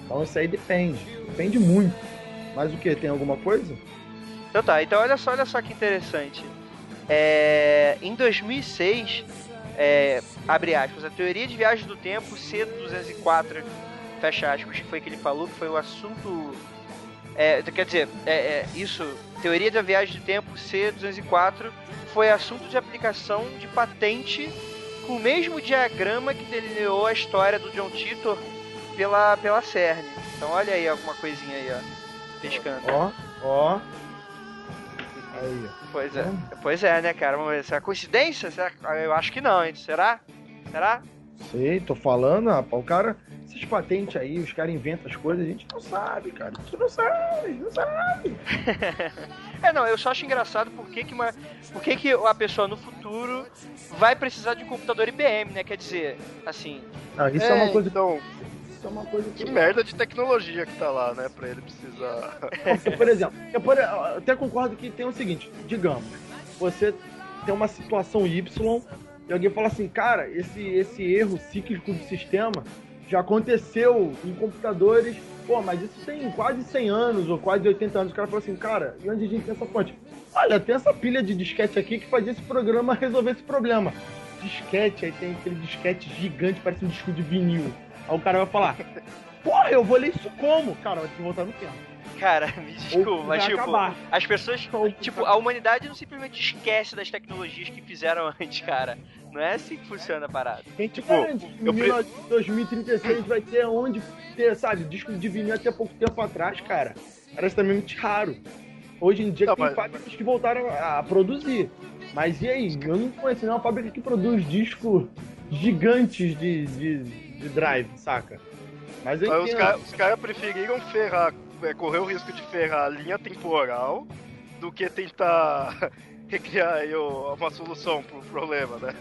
Speaker 2: Então isso aí depende. Depende muito. Mas o que? Tem alguma coisa?
Speaker 1: Então tá, então olha só, olha só que interessante. É, em 2006, é, abre aspas, a teoria de viagem do tempo C204, fecha aspas, que foi que ele falou, que foi o assunto. É, quer dizer, é, é, isso, teoria da viagem do tempo C204 foi assunto de aplicação de patente com o mesmo diagrama que delineou a história do John Titor pela, pela CERN. Então olha aí alguma coisinha aí, ó. Pescando.
Speaker 2: Ó, ó. Aí, ó.
Speaker 1: Pois é. Pois é, né, cara? Vamos ver. Será coincidência? Será? Eu acho que não, hein? Será? Será?
Speaker 2: Sei, tô falando, rapaz. O cara, esses patentes aí, os caras inventam as coisas, a gente não sabe, cara. A gente não sabe, não sabe.
Speaker 1: é, não, eu só acho engraçado porque que, uma, porque que a pessoa no futuro vai precisar de um computador IBM, né? Quer dizer, assim.
Speaker 2: Não, isso é, é uma coisa. Então, isso é uma coisa
Speaker 3: que... que merda de tecnologia que tá lá, né? Pra ele precisar.
Speaker 2: por exemplo, eu, por, eu até concordo que tem o seguinte: digamos, você tem uma situação Y e alguém fala assim, cara, esse, esse erro cíclico do sistema já aconteceu em computadores, pô, mas isso tem quase 100 anos ou quase 80 anos. O cara fala assim, cara, e onde a gente tem essa fonte? Olha, tem essa pilha de disquete aqui que fazia esse programa resolver esse problema. Disquete, aí tem aquele disquete gigante, parece um disco de vinil. Aí o cara vai falar, porra, eu vou ler isso como? Cara, vai ter que voltar no tempo.
Speaker 1: Cara, me desculpa, mas tipo, acabar. as pessoas, tipo, a humanidade não simplesmente esquece das tecnologias que fizeram antes, cara. Não é assim que funciona a parada.
Speaker 2: Tem tipo, em pre... 2036 vai ter onde ter, sabe, disco de vinil até pouco tempo atrás, cara. Era extremamente raro. Hoje em dia não, tem mas... fábricas que voltaram a produzir. Mas e aí? Eu não conheço nenhuma fábrica que produz discos gigantes de, de, de drive, saca?
Speaker 3: Mas, mas os caras cara preferiram ferrar, é, correr o risco de ferrar a linha temporal do que tentar recriar aí uma solução pro problema, né?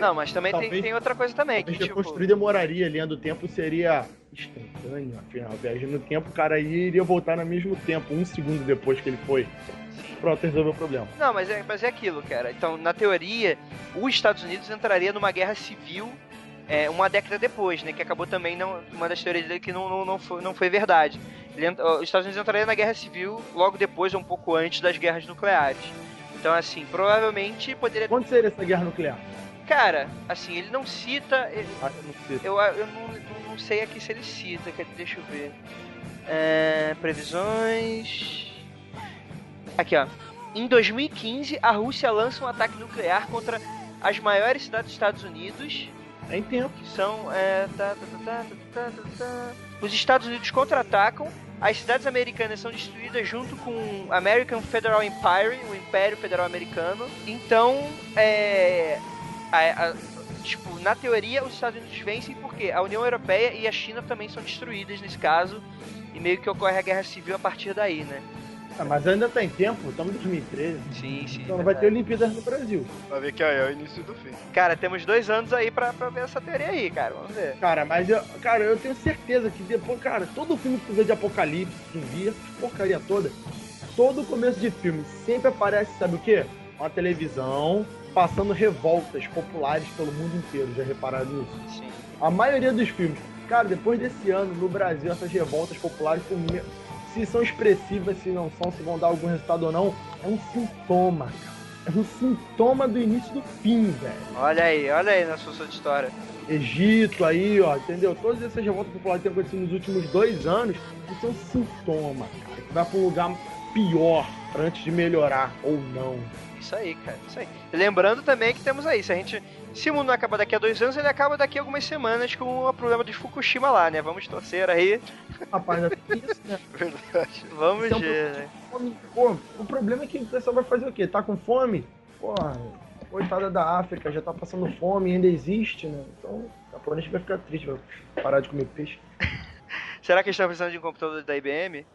Speaker 1: Não, mas também talvez, tem, tem, outra coisa também.
Speaker 2: Que, tipo... construir demoraria, a linha do tempo seria instantânea, afinal, viagem no tempo, o cara iria voltar no mesmo tempo, um segundo depois que ele foi. Pronto, resolveu o problema.
Speaker 1: Não, mas é, mas é aquilo, cara. Então, na teoria, os Estados Unidos entraria numa guerra civil é, uma década depois, né? Que acabou também não, uma das teorias dele que não, não, não, foi, não foi verdade. Os Estados Unidos entraria na guerra civil logo depois, um pouco antes das guerras nucleares. Então, assim, provavelmente poderia.
Speaker 2: Quando seria essa guerra nuclear?
Speaker 1: Cara, assim, ele não cita. Ele... Ah, não cita. Eu, eu não, não, sei aqui se ele cita, deixa eu ver. É, previsões. Aqui, ó. Em 2015, a Rússia lança um ataque nuclear contra as maiores cidades dos Estados Unidos.
Speaker 2: É em tempo.
Speaker 1: Que são. É, tá, tá, tá, Os Estados Unidos contra-atacam. As cidades americanas são destruídas junto com o American Federal Empire, o Império Federal Americano. Então, é. A, a, tipo, na teoria, os Estados Unidos vencem porque a União Europeia e a China também são destruídas nesse caso. E meio que ocorre a guerra civil a partir daí, né?
Speaker 2: Ah, mas ainda tem tá tempo, estamos em 2013.
Speaker 1: Sim, sim.
Speaker 2: Então não vai ter Olimpíadas no Brasil.
Speaker 3: Vai ver que aí é o início do fim.
Speaker 1: Cara, temos dois anos aí pra, pra ver essa teoria aí, cara. Vamos ver.
Speaker 2: Cara, mas eu, cara, eu tenho certeza que depois, cara, todo filme que tu vê de apocalipse, zumbi, porcaria toda, todo começo de filme sempre aparece, sabe o quê? Uma televisão passando revoltas populares pelo mundo inteiro. Já repararam nisso?
Speaker 1: Sim.
Speaker 2: A maioria dos filmes. Cara, depois desse ano, no Brasil, essas revoltas populares se são expressivas, se não são, se vão dar algum resultado ou não, é um sintoma, cara. É um sintoma do início do fim, velho.
Speaker 1: Olha aí, olha aí na sua história.
Speaker 2: Egito aí, ó, entendeu? Todas essas revoltas populares que têm acontecido nos últimos dois anos, isso é um sintoma, cara. Que vai pra um lugar pior antes de melhorar ou não.
Speaker 1: Isso aí, cara, isso aí. Lembrando também que temos aí, se a gente se o mundo não acaba daqui a dois anos, ele acaba daqui a algumas semanas com o problema de Fukushima lá, né? Vamos torcer aí.
Speaker 2: Rapaz, é isso, né?
Speaker 1: Verdade. Vamos então, ver, né?
Speaker 2: Pô, o problema é que o pessoal vai fazer o quê? Tá com fome? Porra, coitada da África, já tá passando fome, ainda existe, né? Então, o japonês vai ficar triste, vai parar de comer peixe.
Speaker 1: Será que eles estão precisando de um computador da IBM?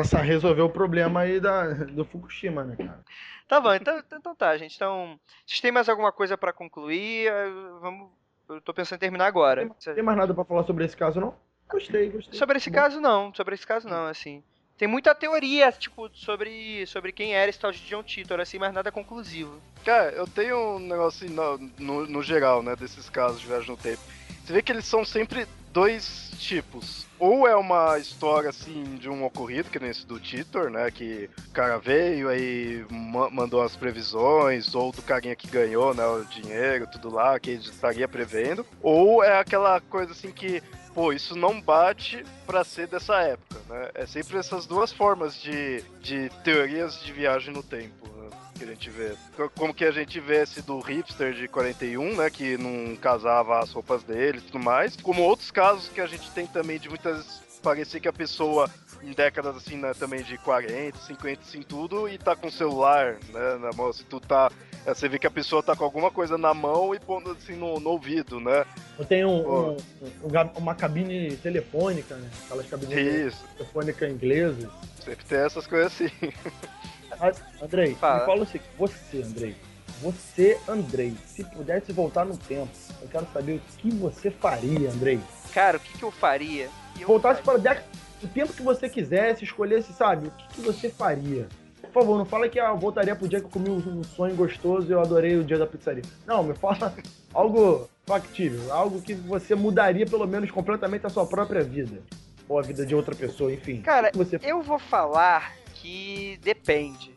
Speaker 2: Essa- resolver o problema aí da, do Fukushima, né, cara?
Speaker 1: Tá bom, então, então tá, gente. Então, vocês têm mais alguma coisa pra concluir? Eh, Vamos. Eu tô pensando em terminar agora.
Speaker 2: Tem mais nada pra falar sobre esse caso, não? Gostei, gostei.
Speaker 1: Sobre esse
Speaker 2: Bom.
Speaker 1: caso, não. Sobre esse caso, não, assim. Tem muita teoria, tipo, sobre, sobre quem era esse tal de John Titor, assim, mas nada conclusivo.
Speaker 3: Cara, eu tenho um negócio assim, no, no, no geral, né, desses casos de viagem no tempo. Você vê que eles são sempre dois tipos. Ou é uma história, assim, de um ocorrido, que nem esse do Titor, né, que o cara veio, aí ma- mandou as previsões, ou do carinha que ganhou, né, o dinheiro, tudo lá, que ele estaria prevendo. Ou é aquela coisa, assim, que, pô, isso não bate pra ser dessa época, né. É sempre essas duas formas de, de teorias de viagem no tempo, né que a gente vê. Co- Como que a gente vê esse do hipster de 41, né? Que não casava as roupas dele e tudo mais. Como outros casos que a gente tem também de muitas. Parecer que a pessoa em décadas assim, né, também de 40, 50, assim, tudo, e tá com o celular, né, na mão, se tu tá. é, Você vê que a pessoa tá com alguma coisa na mão e pondo assim no, no ouvido, né?
Speaker 2: Eu tenho um- um- um uma cabine telefônica, né? Aquelas cabines telefônicas inglesas.
Speaker 3: Sempre tem essas coisas assim.
Speaker 2: Mas, Andrei,
Speaker 1: Fala.
Speaker 2: me fala o seguinte, você, Andrei, você, Andrei, se pudesse voltar no tempo, eu quero saber o que você faria, Andrei.
Speaker 1: Cara, o que, que eu faria? Eu
Speaker 2: Voltasse
Speaker 1: faria-
Speaker 2: para o tempo que você quisesse, escolhesse, sabe, o que, que você faria? Por favor, não fala que ah, eu voltaria pro dia que eu comi um sonho gostoso e eu adorei o dia da pizzaria. Não, me fala algo factível, algo que você mudaria pelo menos completamente a sua própria vida. Ou a vida de outra pessoa, enfim.
Speaker 1: Cara,
Speaker 2: que você
Speaker 1: Eu vou falar que depende.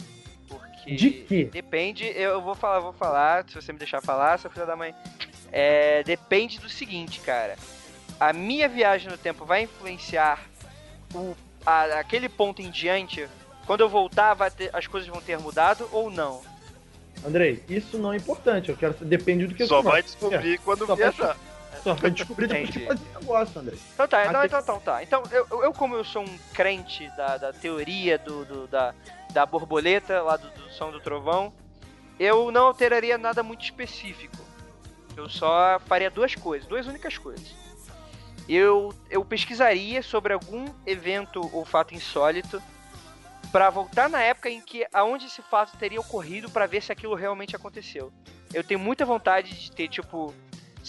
Speaker 1: Porque.
Speaker 2: De quê?
Speaker 1: Depende, eu vou falar, vou falar, se você me deixar falar, seu filho da mãe. É, depende do seguinte, cara. A minha viagem no tempo vai influenciar o, a- aquele ponto em diante. Quando eu voltar, vai ter- as coisas vão ter mudado ou não?
Speaker 2: Andrei, isso não é importante. Eu quero depende do que
Speaker 3: Só
Speaker 2: você
Speaker 3: vai descobrir quando
Speaker 2: Só vai-
Speaker 3: viajar.
Speaker 2: Só vai descobrir depois que fazer negócio, Andrei.
Speaker 1: Então tá, então, então, então tá. Então, eu, eu- como eu sou um crente da, da teoria do, do- da, da borboleta, lá do, do som do trovão, eu não alteraria nada muito específico. Eu só faria duas coisas, duas únicas coisas. Eu, eu pesquisaria sobre algum evento ou fato insólito pra voltar na época em que aonde esse fato teria ocorrido pra ver se aquilo realmente aconteceu. Eu tenho muita vontade de ter tipo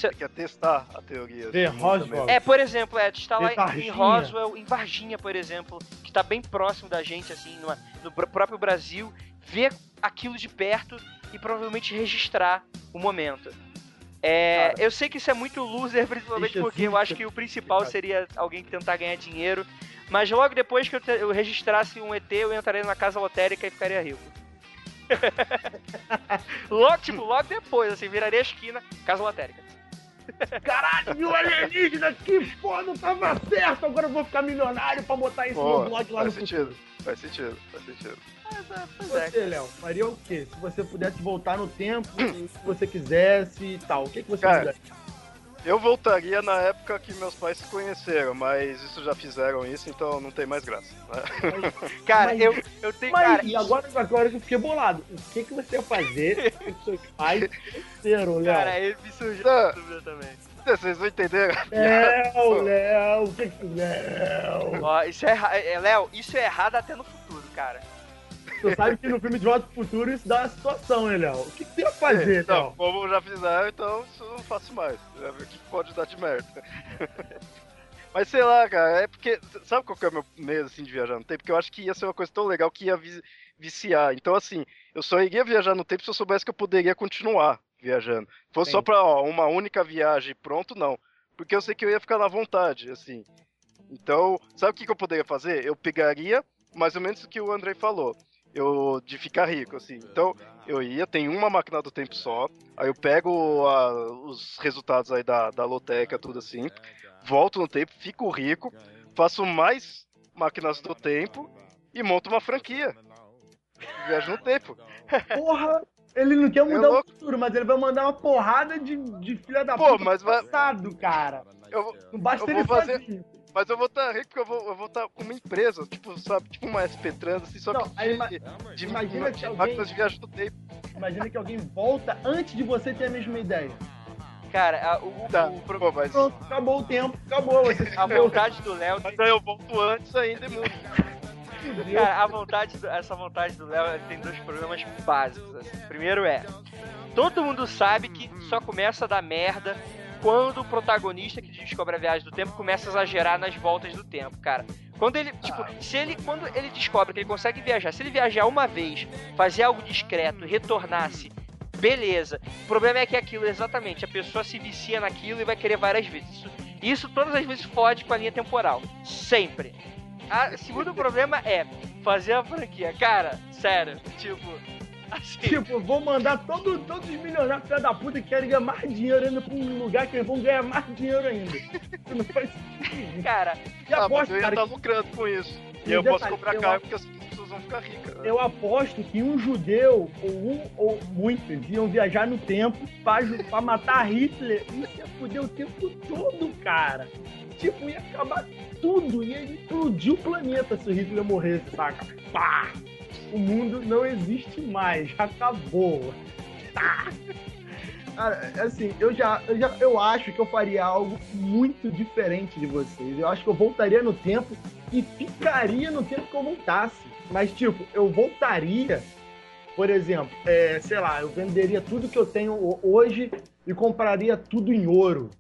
Speaker 3: Que testar a teoria.
Speaker 2: Ver
Speaker 3: assim,
Speaker 2: Roswell.
Speaker 1: é, por exemplo, é, tu está lá
Speaker 2: Em.
Speaker 1: Roswell, em Varginha, por exemplo, que tá bem próximo da gente, assim, numa- no pr- próprio Brasil, ver aquilo de perto e provavelmente registrar o momento. É, eu sei que isso é muito loser, principalmente
Speaker 2: Deixa
Speaker 1: porque eu acho que o principal seria alguém tentar ganhar dinheiro, mas logo depois que eu, te- eu registrasse um ET, eu entraria na casa lotérica e ficaria rico. logo, tipo, logo depois, assim, viraria a esquina, casa lotérica.
Speaker 2: Caralho, viu alienígena pô, não tava certo. Agora eu vou ficar milionário pra botar isso
Speaker 3: Pô,
Speaker 2: no blog lá no
Speaker 3: faz
Speaker 2: futuro.
Speaker 3: sentido. Faz sentido, faz sentido.
Speaker 1: É,
Speaker 2: Você, Léo, faria o quê? Se você pudesse voltar no tempo, se você quisesse e tal, o que, que você
Speaker 3: Cara,
Speaker 2: mudaria?
Speaker 3: Eu voltaria na época que meus pais se conheceram, mas isso já fizeram isso, então não tem mais graça. né?
Speaker 1: Cara,
Speaker 2: Mas-
Speaker 1: eu, eu tenho.
Speaker 2: Mas,
Speaker 1: cara,
Speaker 2: e agora, agora que eu fiquei bolado, o que, que você ia fazer com seus pais cresceram, Léo?
Speaker 1: Cara, ele me surgiu também.
Speaker 3: Vocês não entenderam?
Speaker 2: Léo, Léo, o que que... Léo...
Speaker 1: Ó, isso é, é, Léo, isso é errado até no futuro, cara.
Speaker 2: Tu sabe que no filme De Volta pro Futuro isso dá uma situação, né, Léo? O que, que você ia fazer,
Speaker 3: Não,
Speaker 2: Léo?
Speaker 3: como já fizeram, então isso eu não faço mais. Já vi o que pode dar de merda. Mas sei lá, cara, é porque. Sabe qual que é o meu medo assim, de viajar no tempo? Porque eu acho que ia ser uma coisa tão legal que ia vi- viciar. Então, assim, eu só iria viajar no tempo se eu soubesse que eu poderia continuar viajando. Se fosse
Speaker 2: Sim.
Speaker 3: só pra ó, uma única viagem pronto, não. Porque eu sei que eu ia ficar na vontade, assim. Então, sabe o que, que eu poderia fazer? Eu pegaria mais ou menos o que o Andrei falou. Eu de ficar rico, assim. Então, eu ia, tem uma máquina do tempo só. Aí eu pego a- os resultados aí da, da loteca, tudo assim. Volto no tempo, fico rico, faço mais máquinas do tempo e monto uma franquia. Viajo no tempo.
Speaker 2: Porra, ele não quer mudar o
Speaker 3: louco.
Speaker 2: futuro, mas ele vai mandar uma porrada de, de filha da
Speaker 3: Pô,
Speaker 2: puta
Speaker 3: mas vai-
Speaker 2: passado, cara.
Speaker 3: Eu,
Speaker 2: Não basta
Speaker 3: Eu
Speaker 2: ele
Speaker 3: fazer-
Speaker 2: sozinho.
Speaker 3: Mas eu vou estar rico porque eu vou eu vou estar com uma empresa, tipo, sabe, tipo uma SP Trans, assim, só
Speaker 2: Não,
Speaker 3: que
Speaker 2: aí
Speaker 3: de,
Speaker 2: ima-
Speaker 3: de,
Speaker 2: imagina
Speaker 3: de
Speaker 2: que alguém-
Speaker 3: máquinas de viagem no tempo.
Speaker 2: Imagina que alguém volta antes de você ter a mesma ideia.
Speaker 1: Cara, a, o,
Speaker 3: Tá,
Speaker 1: o pro-
Speaker 3: pô, mas,
Speaker 2: Pronto, acabou o tempo, acabou. Você
Speaker 1: a vontade do Léo.
Speaker 3: mas aí eu volto antes ainda e mudo.
Speaker 1: Cara, a vontade, do- essa vontade do Léo tem dois problemas básicos. assim. Primeiro é, todo mundo sabe que só começa a dar merda quando o protagonista que descobre a viagem do tempo começa a exagerar nas voltas do tempo, cara. Quando ele, tipo, se ele, quando ele descobre que ele consegue viajar, se ele viajar uma vez, fazer algo discreto, retornasse, beleza. O problema é que aquilo, exatamente, a pessoa se vicia naquilo e vai querer várias vezes. Isso, isso todas as vezes fode com a linha temporal. Sempre. A, segundo problema é fazer a franquia. Cara, sério, tipo, assim.
Speaker 2: Tipo, vou mandar todo, todos os milionários filha da puta que querem ganhar mais dinheiro ainda pra um lugar que eles vão ganhar mais dinheiro ainda. Não faz sentido.
Speaker 1: Cara,
Speaker 2: E
Speaker 3: Ah, mas
Speaker 2: aposto,
Speaker 3: eu ia
Speaker 2: cara,
Speaker 3: estar lucrando com isso.
Speaker 2: E
Speaker 3: E eu
Speaker 2: detalhe,
Speaker 3: posso comprar
Speaker 2: eu-
Speaker 3: carro porque as pessoas vão ficar ricas. né?
Speaker 2: eu aposto que um judeu, ou um, ou muitos, iam viajar no tempo pra, pra matar Hitler. Isso ia foder o tempo todo, cara. Tipo, ia acabar tudo, ia explodir o planeta se o Hitler morresse, saca? Pá! O mundo não existe mais, acabou. Tá! Cara, assim, eu já, eu já eu acho que eu faria algo muito diferente de vocês. Eu acho que eu voltaria no tempo e ficaria no tempo que eu voltasse. Mas, tipo, eu voltaria, por exemplo, é, sei lá, eu venderia tudo que eu tenho ho- hoje e compraria tudo em ouro,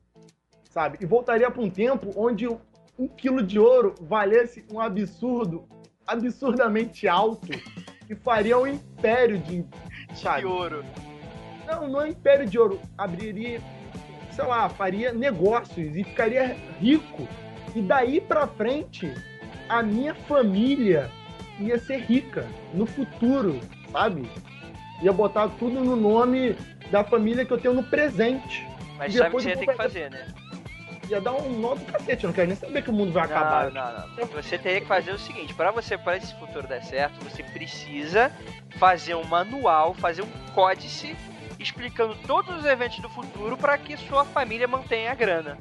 Speaker 2: sabe? E voltaria para um tempo onde um quilo de ouro valesse um absurdo, absurdamente alto e faria um império de?
Speaker 3: De ouro.
Speaker 2: Não, não é império de ouro. Abriria, sei lá, faria negócios e ficaria rico. E daí pra frente, a minha família ia ser rica no futuro, sabe? Ia botar tudo no nome da família que eu tenho no presente.
Speaker 1: mas sabe o que você ia ter que fazer, né?
Speaker 2: Ia dar um nó do cacete. Eu não quero nem saber que o mundo vai acabar.
Speaker 1: Não, não, não. Você teria que fazer o seguinte: para você, para esse futuro dar certo, você precisa fazer um manual, fazer um códice explicando todos os eventos do futuro para que sua família mantenha a grana.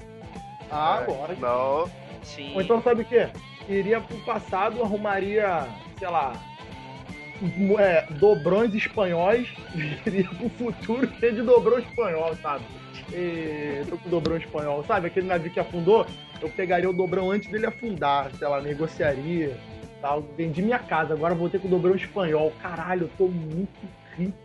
Speaker 2: Ah, agora.
Speaker 3: Não.
Speaker 1: Sim.
Speaker 2: Ou então sabe o quê? Iria pro passado, arrumaria, sei lá, é, dobrões espanhóis, iria pro futuro cheio de dobrão espanhol, sabe? E, tô com dobrão espanhol, sabe? Aquele navio que afundou, eu pegaria o dobrão antes dele afundar, sei lá, negociaria, tal. Vendi minha casa, agora voltei com o dobrão espanhol. Caralho, eu tô muito rico.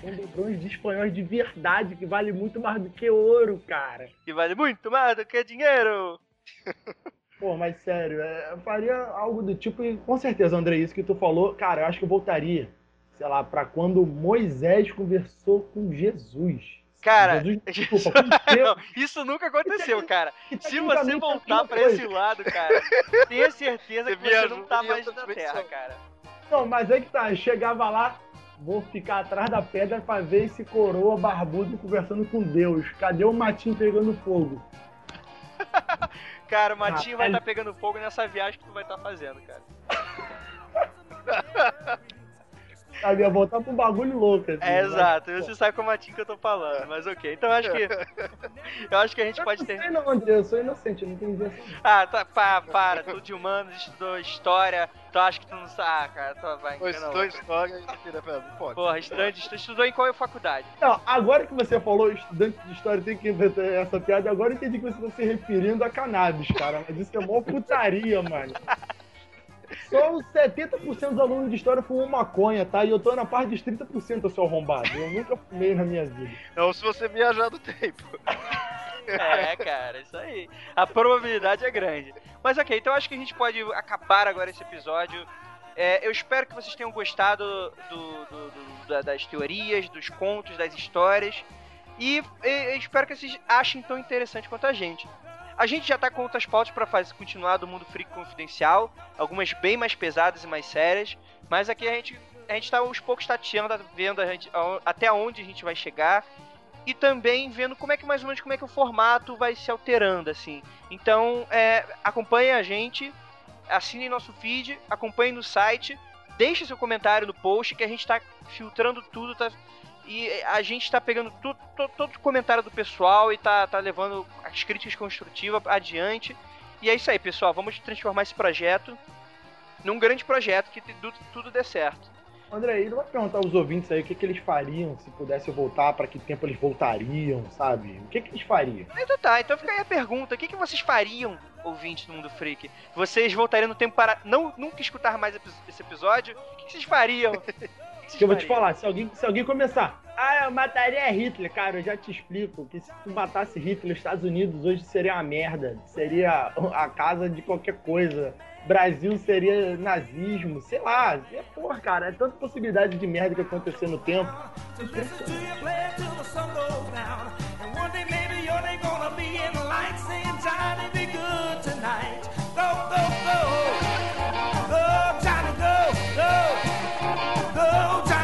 Speaker 2: Com dobrões de espanhóis de verdade, que vale muito mais do que ouro, cara.
Speaker 1: Que vale muito mais do que dinheiro.
Speaker 2: Pô, mas sério, é, eu faria algo do tipo, e com certeza, André, isso que tu falou, cara, eu acho que eu voltaria, sei lá, pra quando Moisés conversou com Jesus.
Speaker 1: Cara,
Speaker 2: desculpa,
Speaker 1: não, isso nunca aconteceu, cara.
Speaker 2: que
Speaker 1: Se você
Speaker 2: é a
Speaker 1: voltar pra esse lado, cara, tenha certeza que você não tá mais na. Terra, cara.
Speaker 2: Não, mas é que tá, eu chegava lá, vou ficar atrás da pedra pra ver esse coroa barbudo conversando com Deus. Cadê o matinho pegando fogo?
Speaker 1: Cara, o Matinho vai
Speaker 2: Caralho.
Speaker 1: estar pegando fogo nessa viagem que tu vai estar fazendo, cara.
Speaker 2: Sabe, ia voltar pra um bagulho louco, assim.
Speaker 1: É,
Speaker 2: mas,
Speaker 1: exato, você sabe qual Matinho que eu tô falando, mas ok. Então eu acho que. Eu acho que a gente
Speaker 2: Eu
Speaker 1: pode
Speaker 2: não
Speaker 1: ter.
Speaker 2: sei não, André, eu sou inocente, eu não entendi assim.
Speaker 1: Ah, tá, pá, para, tu de humanos, estudou história, tu acha que tu não sabe, ah, cara, tu vai outra.
Speaker 3: histórias e tira pra não pode.
Speaker 1: Porra, estudante, tu estudou em qual faculdade?
Speaker 2: Não, agora que você falou estudante de história tem que inventar essa piada, agora eu entendi que você está se referindo a cannabis, cara. Mas isso é mó putaria, mano. Só os 70% dos alunos de história fumam maconha, tá? E eu tô na parte dos 30%, eu sou arrombado. Eu nunca fumei na minha vida.
Speaker 3: Não se você viajar do tempo.
Speaker 1: É, cara, isso aí. A probabilidade é grande. Mas ok, então acho que a gente pode acabar agora esse episódio. É, eu espero que vocês tenham gostado do- do- do- da- das teorias, dos contos, das histórias. E, e- eu espero que vocês achem tão interessante quanto a gente. A gente já tá com outras pautas pra fazer continuar do Mundo Freak Confidencial, algumas bem mais pesadas e mais sérias, mas aqui a gente a gente tá aos poucos tateando, vendo a gente, até onde a gente vai chegar e também vendo como é que mais ou menos como é que o formato vai se alterando assim. Então, é, acompanhe a gente, assine nosso feed, acompanhe no site, deixe seu comentário no post que a gente tá filtrando tudo, tá e a gente tá pegando tudo, todo, todo o comentário do pessoal e tá, tá levando as críticas construtivas adiante. E é isso aí, pessoal. Vamos transformar esse projeto num grande projeto que tudo, tudo dê certo.
Speaker 2: André, aí não vai perguntar aos ouvintes aí o que, que eles fariam se pudessem voltar, para que tempo eles voltariam, sabe? O que, que eles fariam?
Speaker 1: Então tá, então fica aí a pergunta: o que, que vocês fariam, ouvintes do Mundo Freak? Vocês voltariam no tempo para não, nunca escutar mais esse episódio? O que, que vocês fariam? que
Speaker 2: eu vou te falar, se alguém, se alguém começar, ah, eu mataria Hitler, cara, eu já te explico que se tu matasse Hitler, os Estados Unidos hoje seria uma merda, seria a casa de qualquer coisa. Brasil seria nazismo, sei lá, é porra, cara, é tanta possibilidade de merda que aconteceu no tempo.
Speaker 5: Oh.